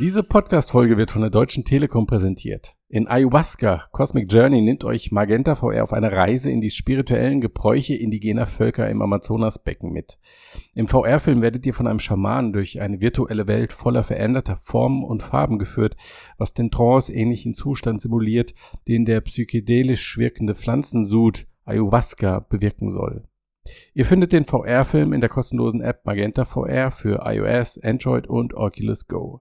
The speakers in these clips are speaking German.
Diese Podcast-Folge wird von der Deutschen Telekom präsentiert. In Ayahuasca Cosmic Journey nimmt euch Magenta VR auf eine Reise in die spirituellen Gebräuche indigener Völker im Amazonasbecken mit. Im VR-Film werdet ihr von einem Schamanen durch eine virtuelle Welt voller veränderter Formen und Farben geführt, was den Trance-ähnlichen Zustand simuliert, den der psychedelisch wirkende Pflanzensud Ayahuasca bewirken soll. Ihr findet den VR-Film in der kostenlosen App Magenta VR für iOS, Android und Oculus Go.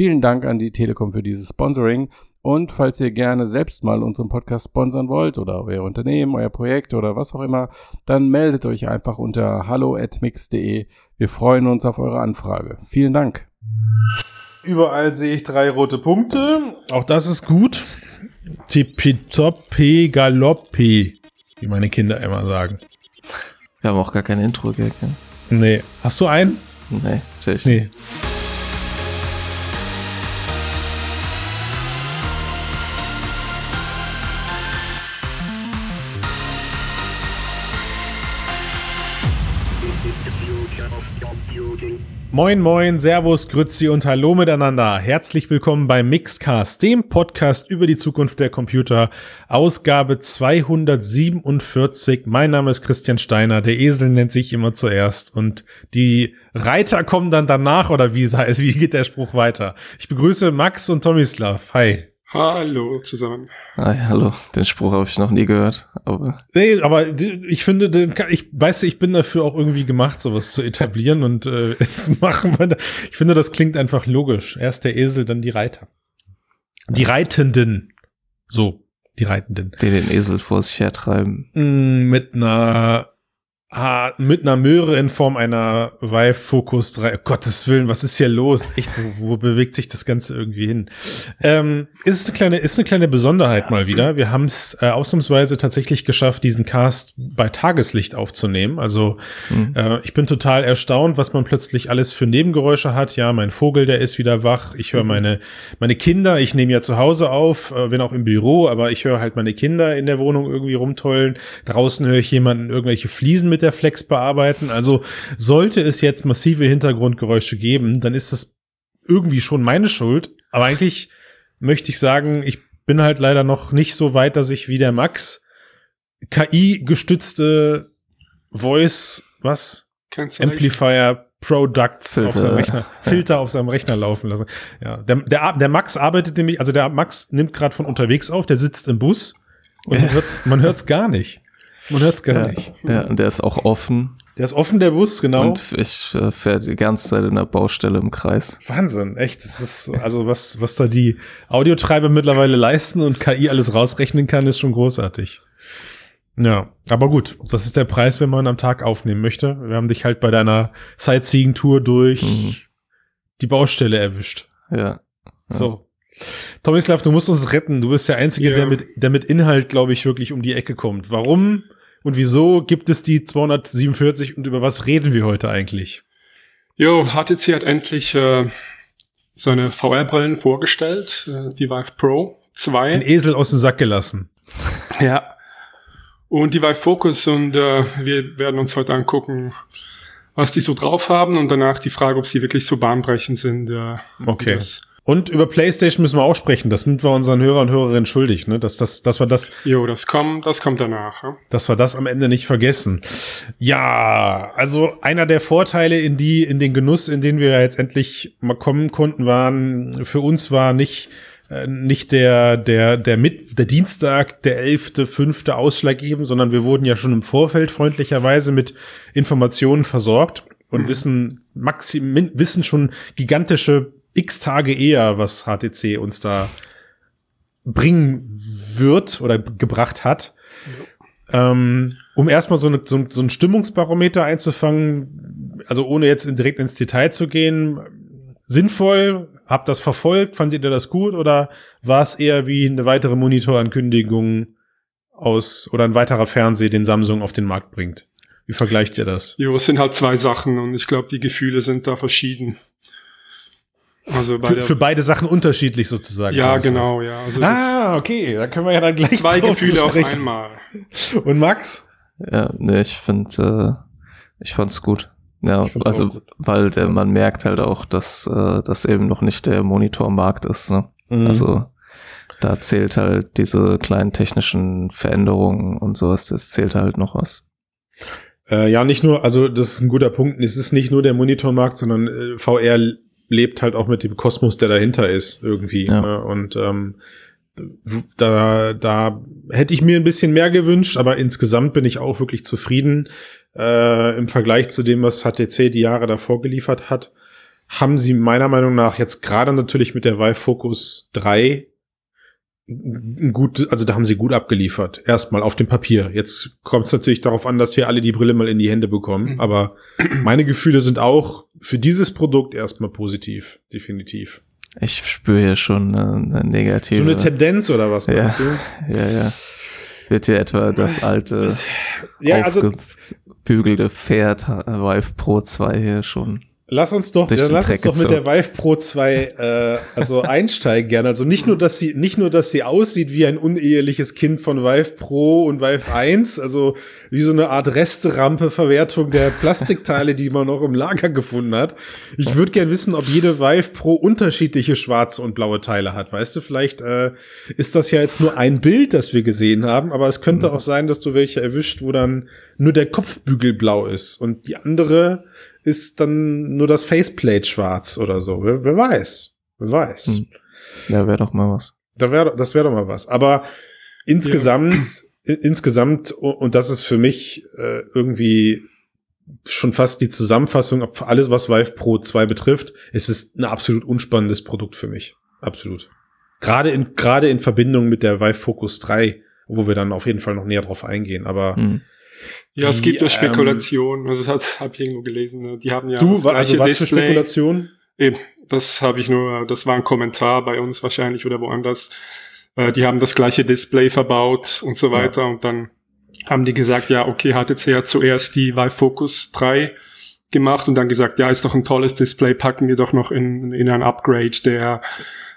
Vielen Dank an die Telekom für dieses Sponsoring. Und falls ihr gerne selbst mal unseren Podcast sponsern wollt oder euer Unternehmen, euer Projekt oder was auch immer, dann meldet euch einfach unter hallo@mix.de. Wir freuen uns auf eure Anfrage. Vielen Dank. Überall sehe ich drei rote Punkte. Auch das ist gut. Tippitoppi galoppi, wie meine Kinder immer sagen. Wir haben auch gar kein Intro-Gag. Ne? Nee. Hast du einen? Nee, natürlich nee. Moin, moin, Servus, Grützi und Hallo miteinander. Herzlich willkommen beim Mixcast, dem Podcast über die Zukunft der Computer, Ausgabe 247. Mein Name ist Christian Steiner, der Esel nennt sich immer zuerst und die Reiter kommen dann danach oder wie, wie geht der Spruch weiter? Ich begrüße Max und Tomislav. Hi. Hallo zusammen. Hi, hallo. Den Spruch habe ich noch nie gehört, aber. Nee, aber ich finde, ich weiß, ich bin dafür auch irgendwie gemacht, sowas zu etablieren und äh, jetzt machen wir. Da. Ich finde, das klingt einfach logisch. Erst der Esel, dann die Reiter. Die Reitenden. So, die Reitenden. Die den Esel vor sich hertreiben. Mm, mit einer Ah, mit einer Möhre in Form einer Vive Focus 3. Oh, Gottes Willen, was ist hier los? Echt, wo, wo bewegt sich das Ganze irgendwie hin? Ähm, ist eine kleine, ist eine kleine Besonderheit mal wieder. Wir haben es äh, ausnahmsweise tatsächlich geschafft, diesen Cast bei Tageslicht aufzunehmen. Also mhm. äh, ich bin total erstaunt, was man plötzlich alles für Nebengeräusche hat. Ja, mein Vogel, der ist wieder wach. Ich höre mhm. meine, meine Kinder. Ich nehme ja zu Hause auf, äh, wenn auch im Büro, aber ich höre halt meine Kinder in der Wohnung irgendwie rumtollen. Draußen höre ich jemanden irgendwelche Fliesen mit mit der Flex bearbeiten. Also sollte es jetzt massive Hintergrundgeräusche geben, dann ist das irgendwie schon meine Schuld. Aber eigentlich möchte ich sagen, ich bin halt leider noch nicht so weit, dass ich wie der Max KI-gestützte Voice, was? Amplifier Products Filter. auf seinem Rechner, Filter auf seinem Rechner laufen lassen. Ja, der, der, der Max arbeitet nämlich, also der Max nimmt gerade von unterwegs auf, der sitzt im Bus und man hört's, man hört's gar nicht. Man hört es gar ja, nicht. Ja, und der ist auch offen. Der ist offen, der Bus, genau. Und ich äh, fährt die ganze Zeit in der Baustelle im Kreis. Wahnsinn, echt. Das ist, also was, was da die Audiotreiber mittlerweile leisten und KI alles rausrechnen kann, ist schon großartig. Ja, aber gut, das ist der Preis, wenn man am Tag aufnehmen möchte. Wir haben dich halt bei deiner Sightseeing-Tour durch mhm. die Baustelle erwischt. Ja. ja. So. Tomislav, du musst uns retten. Du bist der Einzige, ja. der, mit, der mit Inhalt, glaube ich, wirklich um die Ecke kommt. Warum und wieso gibt es die 247 und über was reden wir heute eigentlich? Jo, HTC hat endlich äh, seine VR-Brillen vorgestellt, äh, die Vive Pro 2. Ein Esel aus dem Sack gelassen. Ja. Und die Vive Focus und äh, wir werden uns heute angucken, was die so drauf haben und danach die Frage, ob sie wirklich so bahnbrechend sind. Äh, okay. Das und über PlayStation müssen wir auch sprechen. Das sind wir unseren Hörer und Hörerinnen schuldig, ne? Dass das, dass wir das. Jo, das kommt, das kommt danach. Ja? Dass wir das am Ende nicht vergessen. Ja, also einer der Vorteile in die, in den Genuss, in den wir jetzt endlich mal kommen konnten, waren für uns war nicht äh, nicht der der der mit der Dienstag der elfte fünfte ausschlaggebend, sondern wir wurden ja schon im Vorfeld freundlicherweise mit Informationen versorgt und mhm. wissen maxim wissen schon gigantische x Tage eher, was HTC uns da bringen wird oder gebracht hat. Ähm, um erstmal so, eine, so, so ein Stimmungsbarometer einzufangen, also ohne jetzt direkt ins Detail zu gehen, sinnvoll, habt das verfolgt, fandet ihr das gut oder war es eher wie eine weitere Monitorankündigung aus oder ein weiterer Fernseher, den Samsung auf den Markt bringt? Wie vergleicht ihr das? Jo, es sind halt zwei Sachen und ich glaube, die Gefühle sind da verschieden. Also für, für, beide Sachen unterschiedlich sozusagen. Ja, genau, ja. Also ah, okay, da können wir ja dann gleich zwei Gefühle auf einmal. Und Max? Ja, nee, ich finde, äh, ich fand's gut. Ja, also gut. weil der, man merkt halt auch, dass äh, das eben noch nicht der Monitormarkt ist. Ne? Mhm. Also da zählt halt diese kleinen technischen Veränderungen und sowas, das zählt halt noch was. Äh, ja, nicht nur, also das ist ein guter Punkt. Es ist nicht nur der Monitormarkt, sondern äh, VR lebt halt auch mit dem Kosmos, der dahinter ist, irgendwie. Ja. Ne? Und ähm, da, da hätte ich mir ein bisschen mehr gewünscht, aber insgesamt bin ich auch wirklich zufrieden. Äh, Im Vergleich zu dem, was HTC die Jahre davor geliefert hat, haben sie meiner Meinung nach jetzt gerade natürlich mit der Vive Focus 3 ein gut, also da haben sie gut abgeliefert. Erstmal auf dem Papier. Jetzt kommt es natürlich darauf an, dass wir alle die Brille mal in die Hände bekommen. Mhm. Aber meine Gefühle sind auch für dieses Produkt erstmal positiv, definitiv. Ich spüre hier schon eine, eine negative. So eine Tendenz oder was meinst du? ja, ja. Wird hier etwa das alte Ja, also aufgebügelte Pferd äh, Vive Pro 2 hier schon. Lass uns doch, ja, lass uns doch mit der. Vive Pro 2 äh, also einsteigen gerne. Also nicht nur, dass sie nicht nur, dass sie aussieht wie ein uneheliches Kind von Vive Pro und Vive 1, also wie so eine Art Resterampe Verwertung der Plastikteile, die man noch im Lager gefunden hat. Ich würde gern wissen, ob jede Vive Pro unterschiedliche schwarze und blaue Teile hat. Weißt du, vielleicht äh, ist das ja jetzt nur ein Bild, das wir gesehen haben, aber es könnte auch sein, dass du welche erwischt, wo dann nur der Kopfbügel blau ist und die andere ist dann nur das Faceplate schwarz oder so. Wer, wer weiß. Wer weiß. Hm. Ja, wäre doch mal was. Da wär, das wäre doch mal was. Aber insgesamt, i- insgesamt, und das ist für mich äh, irgendwie schon fast die Zusammenfassung für alles, was Vive Pro 2 betrifft, es ist ein absolut unspannendes Produkt für mich. Absolut. Gerade in, gerade in Verbindung mit der Vive Focus 3, wo wir dann auf jeden Fall noch näher drauf eingehen. Aber Hm. Ja, es Die, gibt ja ähm, Spekulationen. Also das habe ich irgendwo gelesen. ne? Die haben ja du, das also was für Display. Spekulation? Eben, das habe ich nur, das war ein Kommentar bei uns wahrscheinlich oder woanders. Äh, die haben das gleiche Display verbaut und so weiter und dann haben die gesagt, ja, okay, HTC hat zuerst die Vive Focus 3 gemacht und dann gesagt, ja, ist doch ein tolles Display, packen wir doch noch in, in ein Upgrade der,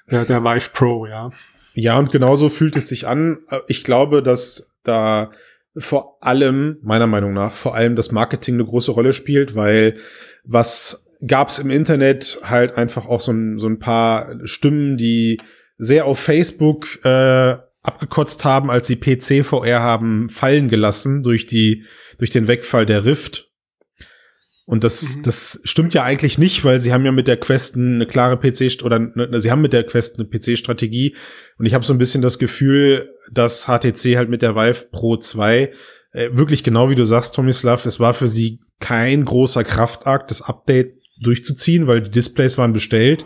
der, der Vive Pro, ja. Ja, und genauso fühlt es sich an. Ich glaube, dass da vor allem, meiner Meinung nach, vor allem das Marketing eine große Rolle spielt, weil was gab es im Internet halt einfach auch so ein, so ein paar Stimmen, die sehr auf Facebook äh, abgekotzt haben, als sie PC VR haben fallen gelassen durch die durch den Wegfall der Rift. Und das, Mhm. das stimmt ja eigentlich nicht, weil sie haben ja mit der Quest eine klare PC oder ne, sie haben mit der Quest eine PC-Strategie. Und ich habe so ein bisschen das Gefühl, dass HTC halt mit der Vive Pro 2 äh, wirklich genau wie du sagst, Tomislav, es war für sie kein großer Kraftakt, das Update durchzuziehen, weil die Displays waren bestellt.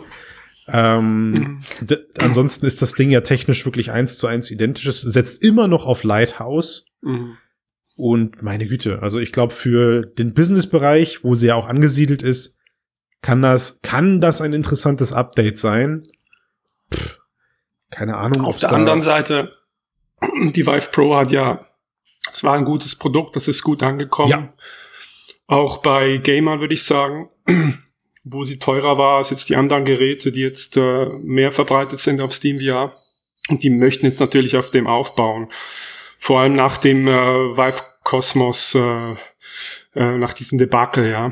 Ähm, Mhm. ansonsten ist das Ding ja technisch wirklich eins zu eins identisch. Es setzt immer noch auf Lighthouse. Mhm. Und meine Güte, also ich glaube, für den Business-Bereich, wo sie ja auch angesiedelt ist, kann das, kann das ein interessantes Update sein. Pff, keine Ahnung. Auf der anderen Seite, die Vive Pro hat ja, es war ein gutes Produkt, das ist gut angekommen. Ja. Auch bei Gamer würde ich sagen, wo sie teurer war als jetzt die anderen Geräte, die jetzt äh, mehr verbreitet sind auf Steam VR. Und die möchten jetzt natürlich auf dem aufbauen. Vor allem nach dem äh, Vive Cosmos, äh, äh, nach diesem Debakel, ja.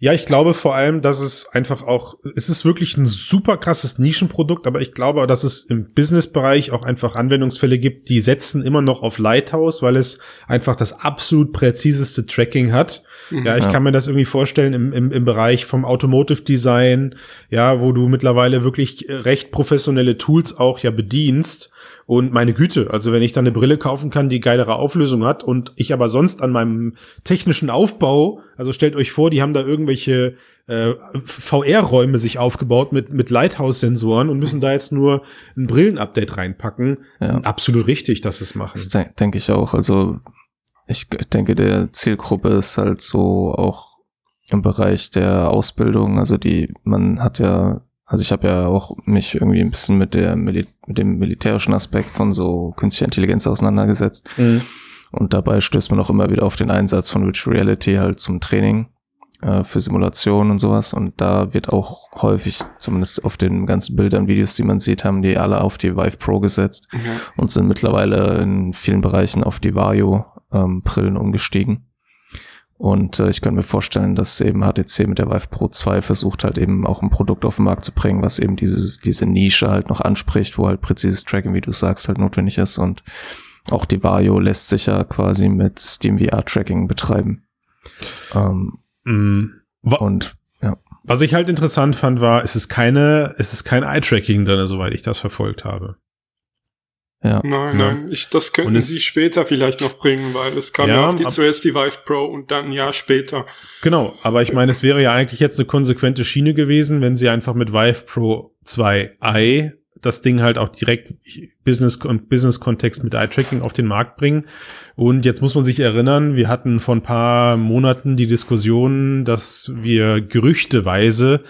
Ja, ich glaube vor allem, dass es einfach auch, es ist wirklich ein super krasses Nischenprodukt, aber ich glaube, dass es im Businessbereich auch einfach Anwendungsfälle gibt, die setzen immer noch auf Lighthouse, weil es einfach das absolut präziseste Tracking hat. Mhm. Ja, ich Ja. kann mir das irgendwie vorstellen im, im, im Bereich vom Automotive Design, ja, wo du mittlerweile wirklich recht professionelle Tools auch ja bedienst. Und meine Güte, also wenn ich dann eine Brille kaufen kann, die geilere Auflösung hat und ich aber sonst an meinem technischen Aufbau, also stellt euch vor, die haben da irgendwelche äh, VR-Räume sich aufgebaut mit, mit Lighthouse-Sensoren und müssen da jetzt nur ein Brillenupdate reinpacken. Ja. Absolut richtig, dass sie es machen. Das de denke ich auch. Also ich denke, der Zielgruppe ist halt so auch im Bereich der Ausbildung. Also die, man hat ja, also ich habe ja auch mich irgendwie ein bisschen mit der Mili mit dem militärischen Aspekt von so künstlicher Intelligenz auseinandergesetzt. Mhm. Und dabei stößt man auch immer wieder auf den Einsatz von Virtual Reality halt zum Training äh, für Simulationen und sowas. Und da wird auch häufig, zumindest auf den ganzen Bildern, Videos, die man sieht, haben die alle auf die Vive Pro gesetzt Ja. und sind mittlerweile in vielen Bereichen auf die Vario-Brillen umgestiegen. Und äh, ich könnte mir vorstellen, dass eben HTC mit der Vive Pro 2 versucht halt eben auch ein Produkt auf den Markt zu bringen, was eben dieses, diese Nische halt noch anspricht, wo halt präzises Tracking, wie du sagst, halt notwendig ist. Und auch die Vario lässt sich ja quasi mit Steam VR Tracking betreiben. Ähm. Wa- und ja, Was ich halt interessant fand, war, es ist keine, es ist kein Eye-Tracking drin, soweit ich das verfolgt habe. Ja. Nein, Ja. nein, ich, das könnten es- sie später vielleicht noch bringen, weil es kam Ja, ja, auch die, ab- zuerst die Vive Pro und dann ein Jahr später. Genau, aber ich meine, es wäre ja eigentlich jetzt eine konsequente Schiene gewesen, wenn sie einfach mit Vive Pro 2i das Ding halt auch direkt Business und Business-Kontext mit Eye-Tracking auf den Markt bringen. Und jetzt muss man sich erinnern, wir hatten vor ein paar Monaten die Diskussion, dass wir gerüchteweise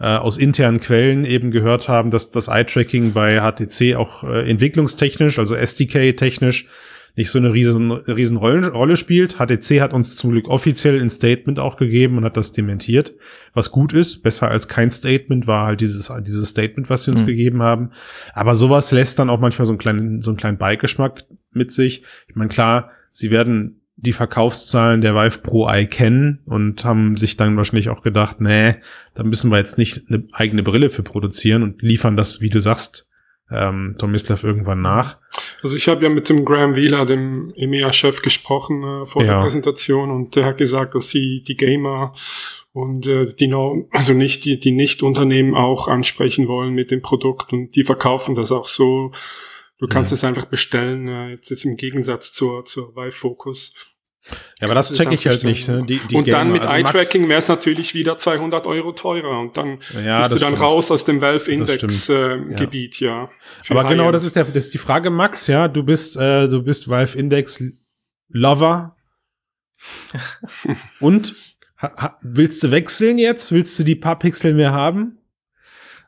äh, aus internen Quellen eben gehört haben, dass das Eye-Tracking bei HTC auch äh, entwicklungstechnisch, also SDK-technisch, nicht so eine riesen, riesen Rolle, Rolle spielt. HTC hat uns zum Glück offiziell ein Statement auch gegeben und hat das dementiert, was gut ist. Besser als kein Statement war halt dieses, dieses Statement, was sie uns Mhm. gegeben haben. Aber sowas lässt dann auch manchmal so einen kleinen, so einen kleinen Beigeschmack mit sich. Ich meine, klar, sie werden die Verkaufszahlen der Vive Pro Eye kennen und haben sich dann wahrscheinlich auch gedacht, nee, da müssen wir jetzt nicht eine eigene Brille für produzieren und liefern das, wie du sagst, ähm, Tomislav irgendwann nach. Also ich habe ja mit dem Graham Wheeler, dem EMEA-Chef, gesprochen äh, vor Ja. der Präsentation und der hat gesagt, dass sie die Gamer und äh, die no, also nicht die die Nicht-Unternehmen auch ansprechen wollen mit dem Produkt und die verkaufen das auch so. Du kannst Mhm. es einfach bestellen, äh, jetzt ist im Gegensatz zur zur Vive Focus. Ja, aber das ist check ich halt nicht. Ne? ja. Die, die und dann Gamer- mit also Eye-Tracking wäre es natürlich wieder 200 Euro teurer und dann Ja, bist du das dann stimmt. raus aus dem Das Valve-Index-Gebiet, ja. Für Aber genau, das ist, der, das ist die Frage, Max, ja. Du bist, äh, du bist Valve Index Lover. Und? Ha, ha, willst du wechseln jetzt? Willst du die paar Pixel mehr haben?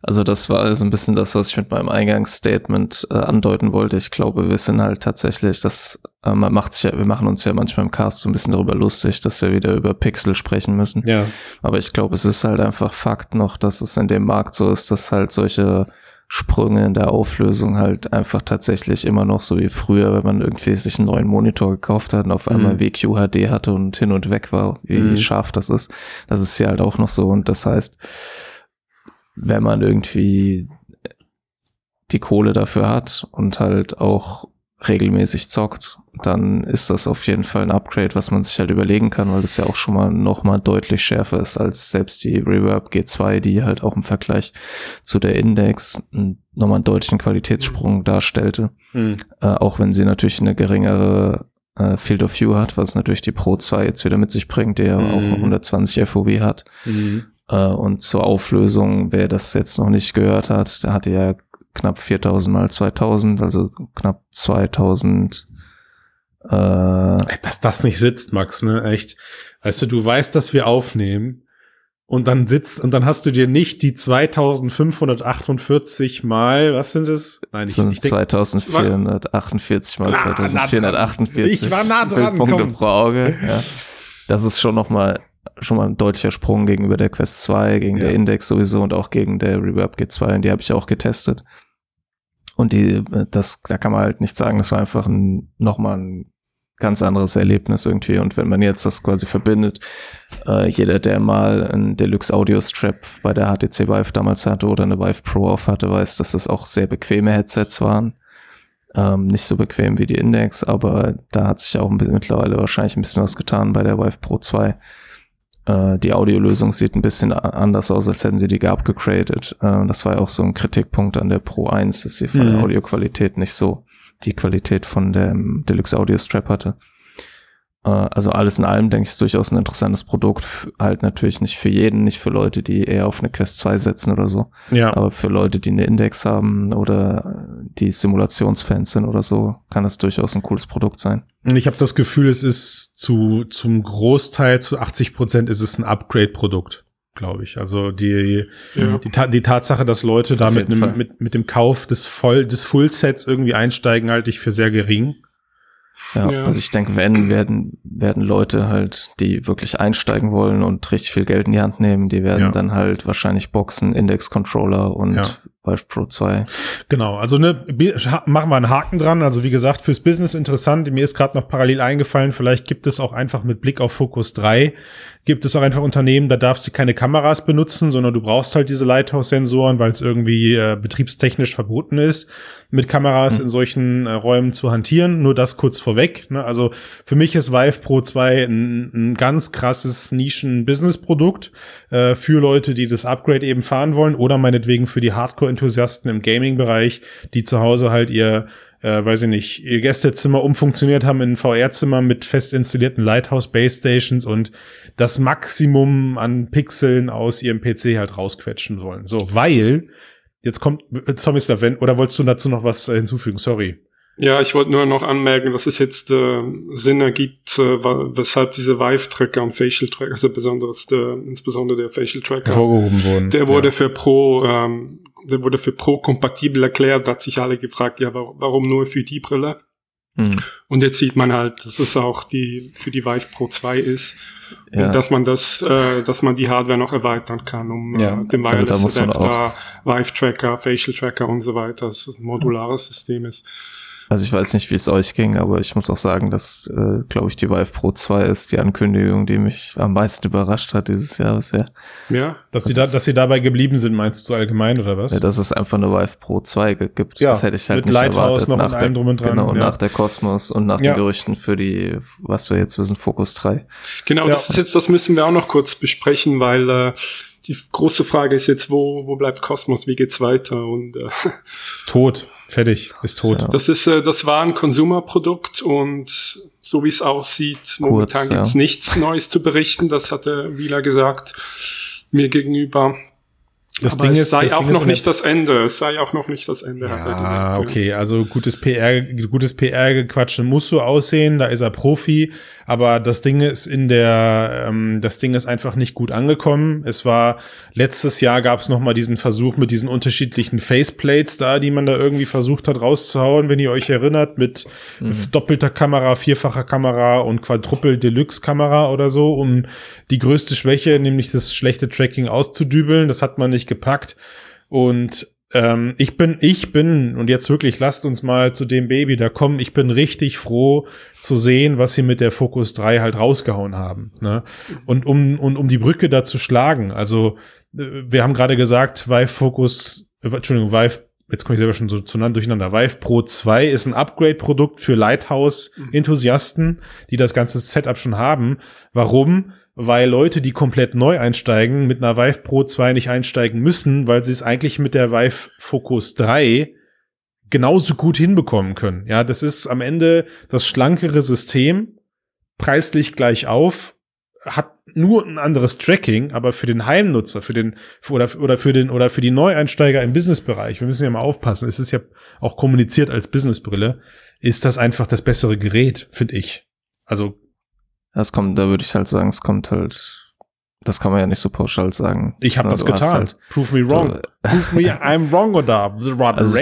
Also das war so ein bisschen das, was ich mit meinem Eingangsstatement äh, andeuten wollte. Ich glaube, wir sind halt tatsächlich, das äh, man macht sich ja, wir machen uns ja manchmal im Cast so ein bisschen darüber lustig, dass wir wieder über Pixel sprechen müssen. Ja. Aber ich glaube, es ist halt einfach Fakt noch, dass es in dem Markt so ist, dass halt solche Sprünge in der Auflösung halt einfach tatsächlich immer noch so wie früher, wenn man irgendwie sich einen neuen Monitor gekauft hat und auf einmal Mhm. WQHD hatte und hin und weg war, wie Mhm. scharf das ist. Das ist hier halt auch noch so und das heißt, wenn man irgendwie die Kohle dafür hat und halt auch regelmäßig zockt, dann ist das auf jeden Fall ein Upgrade, was man sich halt überlegen kann, weil das ja auch schon mal noch mal deutlich schärfer ist als selbst die Reverb G2, die halt auch im Vergleich zu der Index nochmal einen deutlichen Qualitätssprung darstellte. Hm. Äh, auch wenn sie natürlich eine geringere äh, Field of View hat, was natürlich die Pro 2 jetzt wieder mit sich bringt, der Mhm. auch 120 FOV hat. Hm. Äh, und zur Auflösung, wer das jetzt noch nicht gehört hat, der hatte ja knapp 4000 mal 2000, also knapp 2000. Äh, Dass das nicht sitzt, Max, ne? Echt. Weißt du, du weißt, dass wir aufnehmen und dann sitzt und dann hast du dir nicht die 2548 mal, was sind es? Nein, ich, ich denk, 2448 mal Na, nah 2448 Ich war nah dran, Punkte pro Auge. Ja. Das ist schon noch mal schon mal ein deutlicher Sprung gegenüber der Quest 2, gegen Ja. der Index sowieso und auch gegen der Reverb G2, und die habe ich auch getestet. Und die, das, da kann man halt nicht sagen, das war einfach ein, nochmal ein ganz anderes Erlebnis irgendwie. Und wenn man jetzt das quasi verbindet, äh, jeder, der mal ein Deluxe Audio Strap bei der HTC Vive damals hatte oder eine Vive Pro auf hatte, weiß, dass das auch sehr bequeme Headsets waren. Ähm, nicht so bequem wie die Index, aber da hat sich auch ein bisschen- mittlerweile wahrscheinlich ein bisschen was getan bei der Vive Pro 2. Äh, die Audiolösung sieht ein bisschen anders aus, als hätten sie die geupgradet. Äh, das war ja auch so ein Kritikpunkt an der Pro 1, dass sie von Mhm. der Audioqualität nicht so die Qualität von dem Deluxe Audio Strap hatte. Äh, also alles in allem denke ich, ist durchaus ein interessantes Produkt. Halt natürlich nicht für jeden, nicht für Leute, die eher auf eine Quest 2 setzen oder so. ja. Aber für Leute, die eine Index haben oder die Simulationsfans sind oder so, kann das durchaus ein cooles Produkt sein. Und ich habe das Gefühl, es ist zu zum Großteil zu 80 Prozent ist es ein Upgrade-Produkt, glaube ich. Also die Ja. die, die Tatsache, dass Leute da mit, einem, mit mit dem Kauf des voll des Full-Sets irgendwie einsteigen, halte ich für sehr gering. Ja, Ja. also ich denke, wenn werden werden Leute halt, die wirklich einsteigen wollen und richtig viel Geld in die Hand nehmen, die werden Ja. dann halt wahrscheinlich Boxen, Index Controller und Ja. Vive Pro 2. Genau, also ne, machen wir einen Haken dran. Also wie gesagt, fürs Business interessant. Mir ist gerade noch parallel eingefallen, vielleicht gibt es auch einfach mit Blick auf Focus 3 gibt es auch einfach Unternehmen, da darfst du keine Kameras benutzen, sondern du brauchst halt diese Lighthouse-Sensoren, weil es irgendwie äh, betriebstechnisch verboten ist, mit Kameras mhm. in solchen äh, Räumen zu hantieren. Nur das kurz vorweg. Ne? Also für mich ist Vive Pro 2 ein, ein ganz krasses Nischen-Business-Produkt äh, für Leute, die das Upgrade eben fahren wollen oder meinetwegen für die Hardcore-Enthusiasten im Gaming-Bereich, die zu Hause halt ihr äh, weiß ich nicht, ihr Gästezimmer umfunktioniert haben in ein VR-Zimmer mit fest installierten Lighthouse Base Stations und das Maximum an Pixeln aus ihrem PC halt rausquetschen wollen. So, weil jetzt kommt Tommy Slaven, oder wolltest du dazu noch was äh, hinzufügen? Sorry. Ja, ich wollte nur noch anmerken, dass es jetzt äh, Sinn ergibt, äh, weshalb diese Vive-Tracker und Facial-Tracker, also besonders der, insbesondere der Facial-Tracker, hervorgehoben wurden. Der wurde ja. für Pro, ähm, der wurde für Pro kompatibel erklärt. Da hat sich alle gefragt, ja, warum nur für die Brille? Mhm. Und jetzt sieht man halt, dass es auch die für die Vive Pro 2 ist ja. und dass man das, äh, dass man die Hardware noch erweitern kann, um ja. äh, den Wireless also Adapter, Vive Tracker, Facial Tracker und so weiter, dass es ein modulares System ist. Also ich weiß nicht, wie es euch ging, aber ich muss auch sagen, dass, äh, glaube ich, die Vive Pro 2 ist die Ankündigung, die mich am meisten überrascht hat dieses Jahr bisher. Ja. Dass sie da, dass sie dabei geblieben sind, meinst du allgemein oder was? Ja, dass es einfach eine Vive Pro 2 gibt. Ja, das hätte ich halt mit nicht Lighthouse erwartet. noch nach der, drum und dran. Genau, ja. nach der Cosmos und nach ja. den Gerüchten für die, was wir jetzt wissen, Focus 3. Genau, ja. das ist jetzt, das müssen wir auch noch kurz besprechen, weil äh, die große Frage ist jetzt, wo, wo bleibt Cosmos, wie geht's weiter? Und äh, ist tot, fertig, ist tot. Ja. Das ist, äh, das war ein Konsumerprodukt und so wie es aussieht, momentan Kurz, gibt's ja. nichts Neues zu berichten. Das hatte Wieler gesagt mir gegenüber. Das Aber Ding es ist, sei auch Ding noch nicht das Ende. Es sei auch noch nicht das Ende, ja, hat gesagt. Okay, also gutes PR, gutes PR-Gequatsche muss so aussehen. Da ist er Profi. Aber das Ding ist in der, ähm, das Ding ist einfach nicht gut angekommen. Es war letztes Jahr gab es noch mal diesen Versuch mit diesen unterschiedlichen Faceplates da, die man da irgendwie versucht hat rauszuhauen, wenn ihr euch erinnert, mit mhm. doppelter Kamera, vierfacher Kamera und Quadruple Deluxe Kamera oder so, um die größte Schwäche, nämlich das schlechte Tracking auszudübeln. Das hat man nicht gepackt. Und ähm, ich bin, ich bin, und jetzt wirklich, lasst uns mal zu dem Baby da kommen. Ich bin richtig froh zu sehen, was sie mit der Focus 3 halt rausgehauen haben. Ne? Und um, und um die Brücke da zu schlagen, also äh, wir haben gerade gesagt, Vive Focus, äh, Entschuldigung, Vive jetzt komme ich selber schon so durcheinander. Vive Pro 2 ist ein Upgrade-Produkt für Lighthouse-Enthusiasten, die das ganze Setup schon haben. Warum? Weil Leute, die komplett neu einsteigen, mit einer Vive Pro 2 nicht einsteigen müssen, weil sie es eigentlich mit der Vive Focus 3 genauso gut hinbekommen können. Ja, das ist am Ende das schlankere System, preislich gleich auf, hat nur ein anderes Tracking, aber für den Heimnutzer, für den oder oder für den oder für die Neueinsteiger im Businessbereich, wir müssen ja mal aufpassen, es ist ja auch kommuniziert als Businessbrille, ist das einfach das bessere Gerät, finde ich. Also das kommt, da würde ich halt sagen, es kommt halt, das kann man ja nicht so pauschal sagen. Ich habe das getan. Halt, Prove me wrong. Prove me I'm wrong oder the right also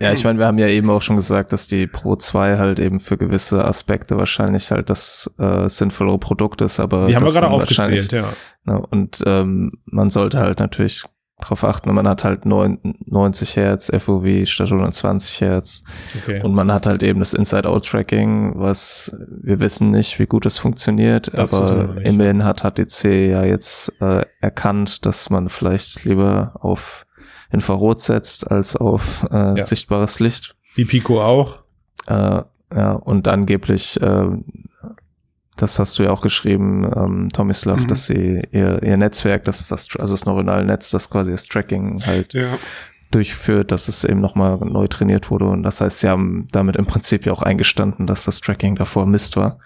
Ja, ich meine, wir haben ja eben auch schon gesagt, dass die Pro 2 halt eben für gewisse Aspekte wahrscheinlich halt das äh, sinnvollere Produkt ist, aber die haben wir gerade aufgezählt, ja. Ne, und ähm, man sollte halt natürlich drauf achten. Man hat halt 90 Hertz FOV statt 120 Hertz. Okay. Und man hat halt eben das Inside-Out-Tracking, was wir wissen nicht, wie gut es funktioniert, das aber immerhin hat HTC ja jetzt äh, erkannt, dass man vielleicht lieber auf Infrarot setzt als auf äh, ja. sichtbares Licht. Wie Pico auch. Äh, ja, und angeblich äh, das hast du ja auch geschrieben, ähm, Tomislav, mhm. dass sie ihr, ihr Netzwerk, das ist das, also das neuronale Netz, das quasi das Tracking halt ja. durchführt, dass es eben nochmal neu trainiert wurde. Und das heißt, sie haben damit im Prinzip ja auch eingestanden, dass das Tracking davor Mist war.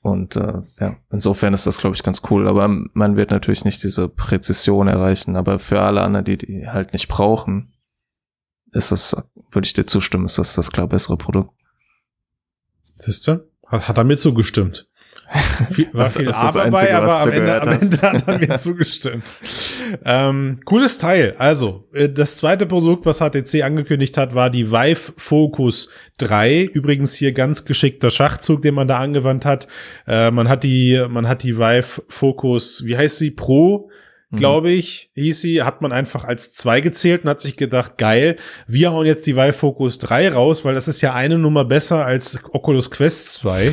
Und äh, ja, insofern ist das, glaube ich, ganz cool. Aber man wird natürlich nicht diese Präzision erreichen. Aber für alle anderen, die die halt nicht brauchen, ist das, würde ich dir zustimmen, ist das das klar bessere Produkt. Siehste? Hat, hat er mir zugestimmt. War viel Aber dabei, aber am Ende, am Ende hat er mir zugestimmt. ähm, cooles Teil. Also, äh, das zweite Produkt, was HTC angekündigt hat, war die Vive Focus 3. Übrigens hier ganz geschickter Schachzug, den man da angewandt hat. Äh, man hat die, man hat die Vive Focus, wie heißt sie? Pro mhm. glaube ich, hieß sie, hat man einfach als zwei gezählt und hat sich gedacht, geil, wir hauen jetzt die Vive Focus 3 raus, weil das ist ja eine Nummer besser als Oculus Quest 2.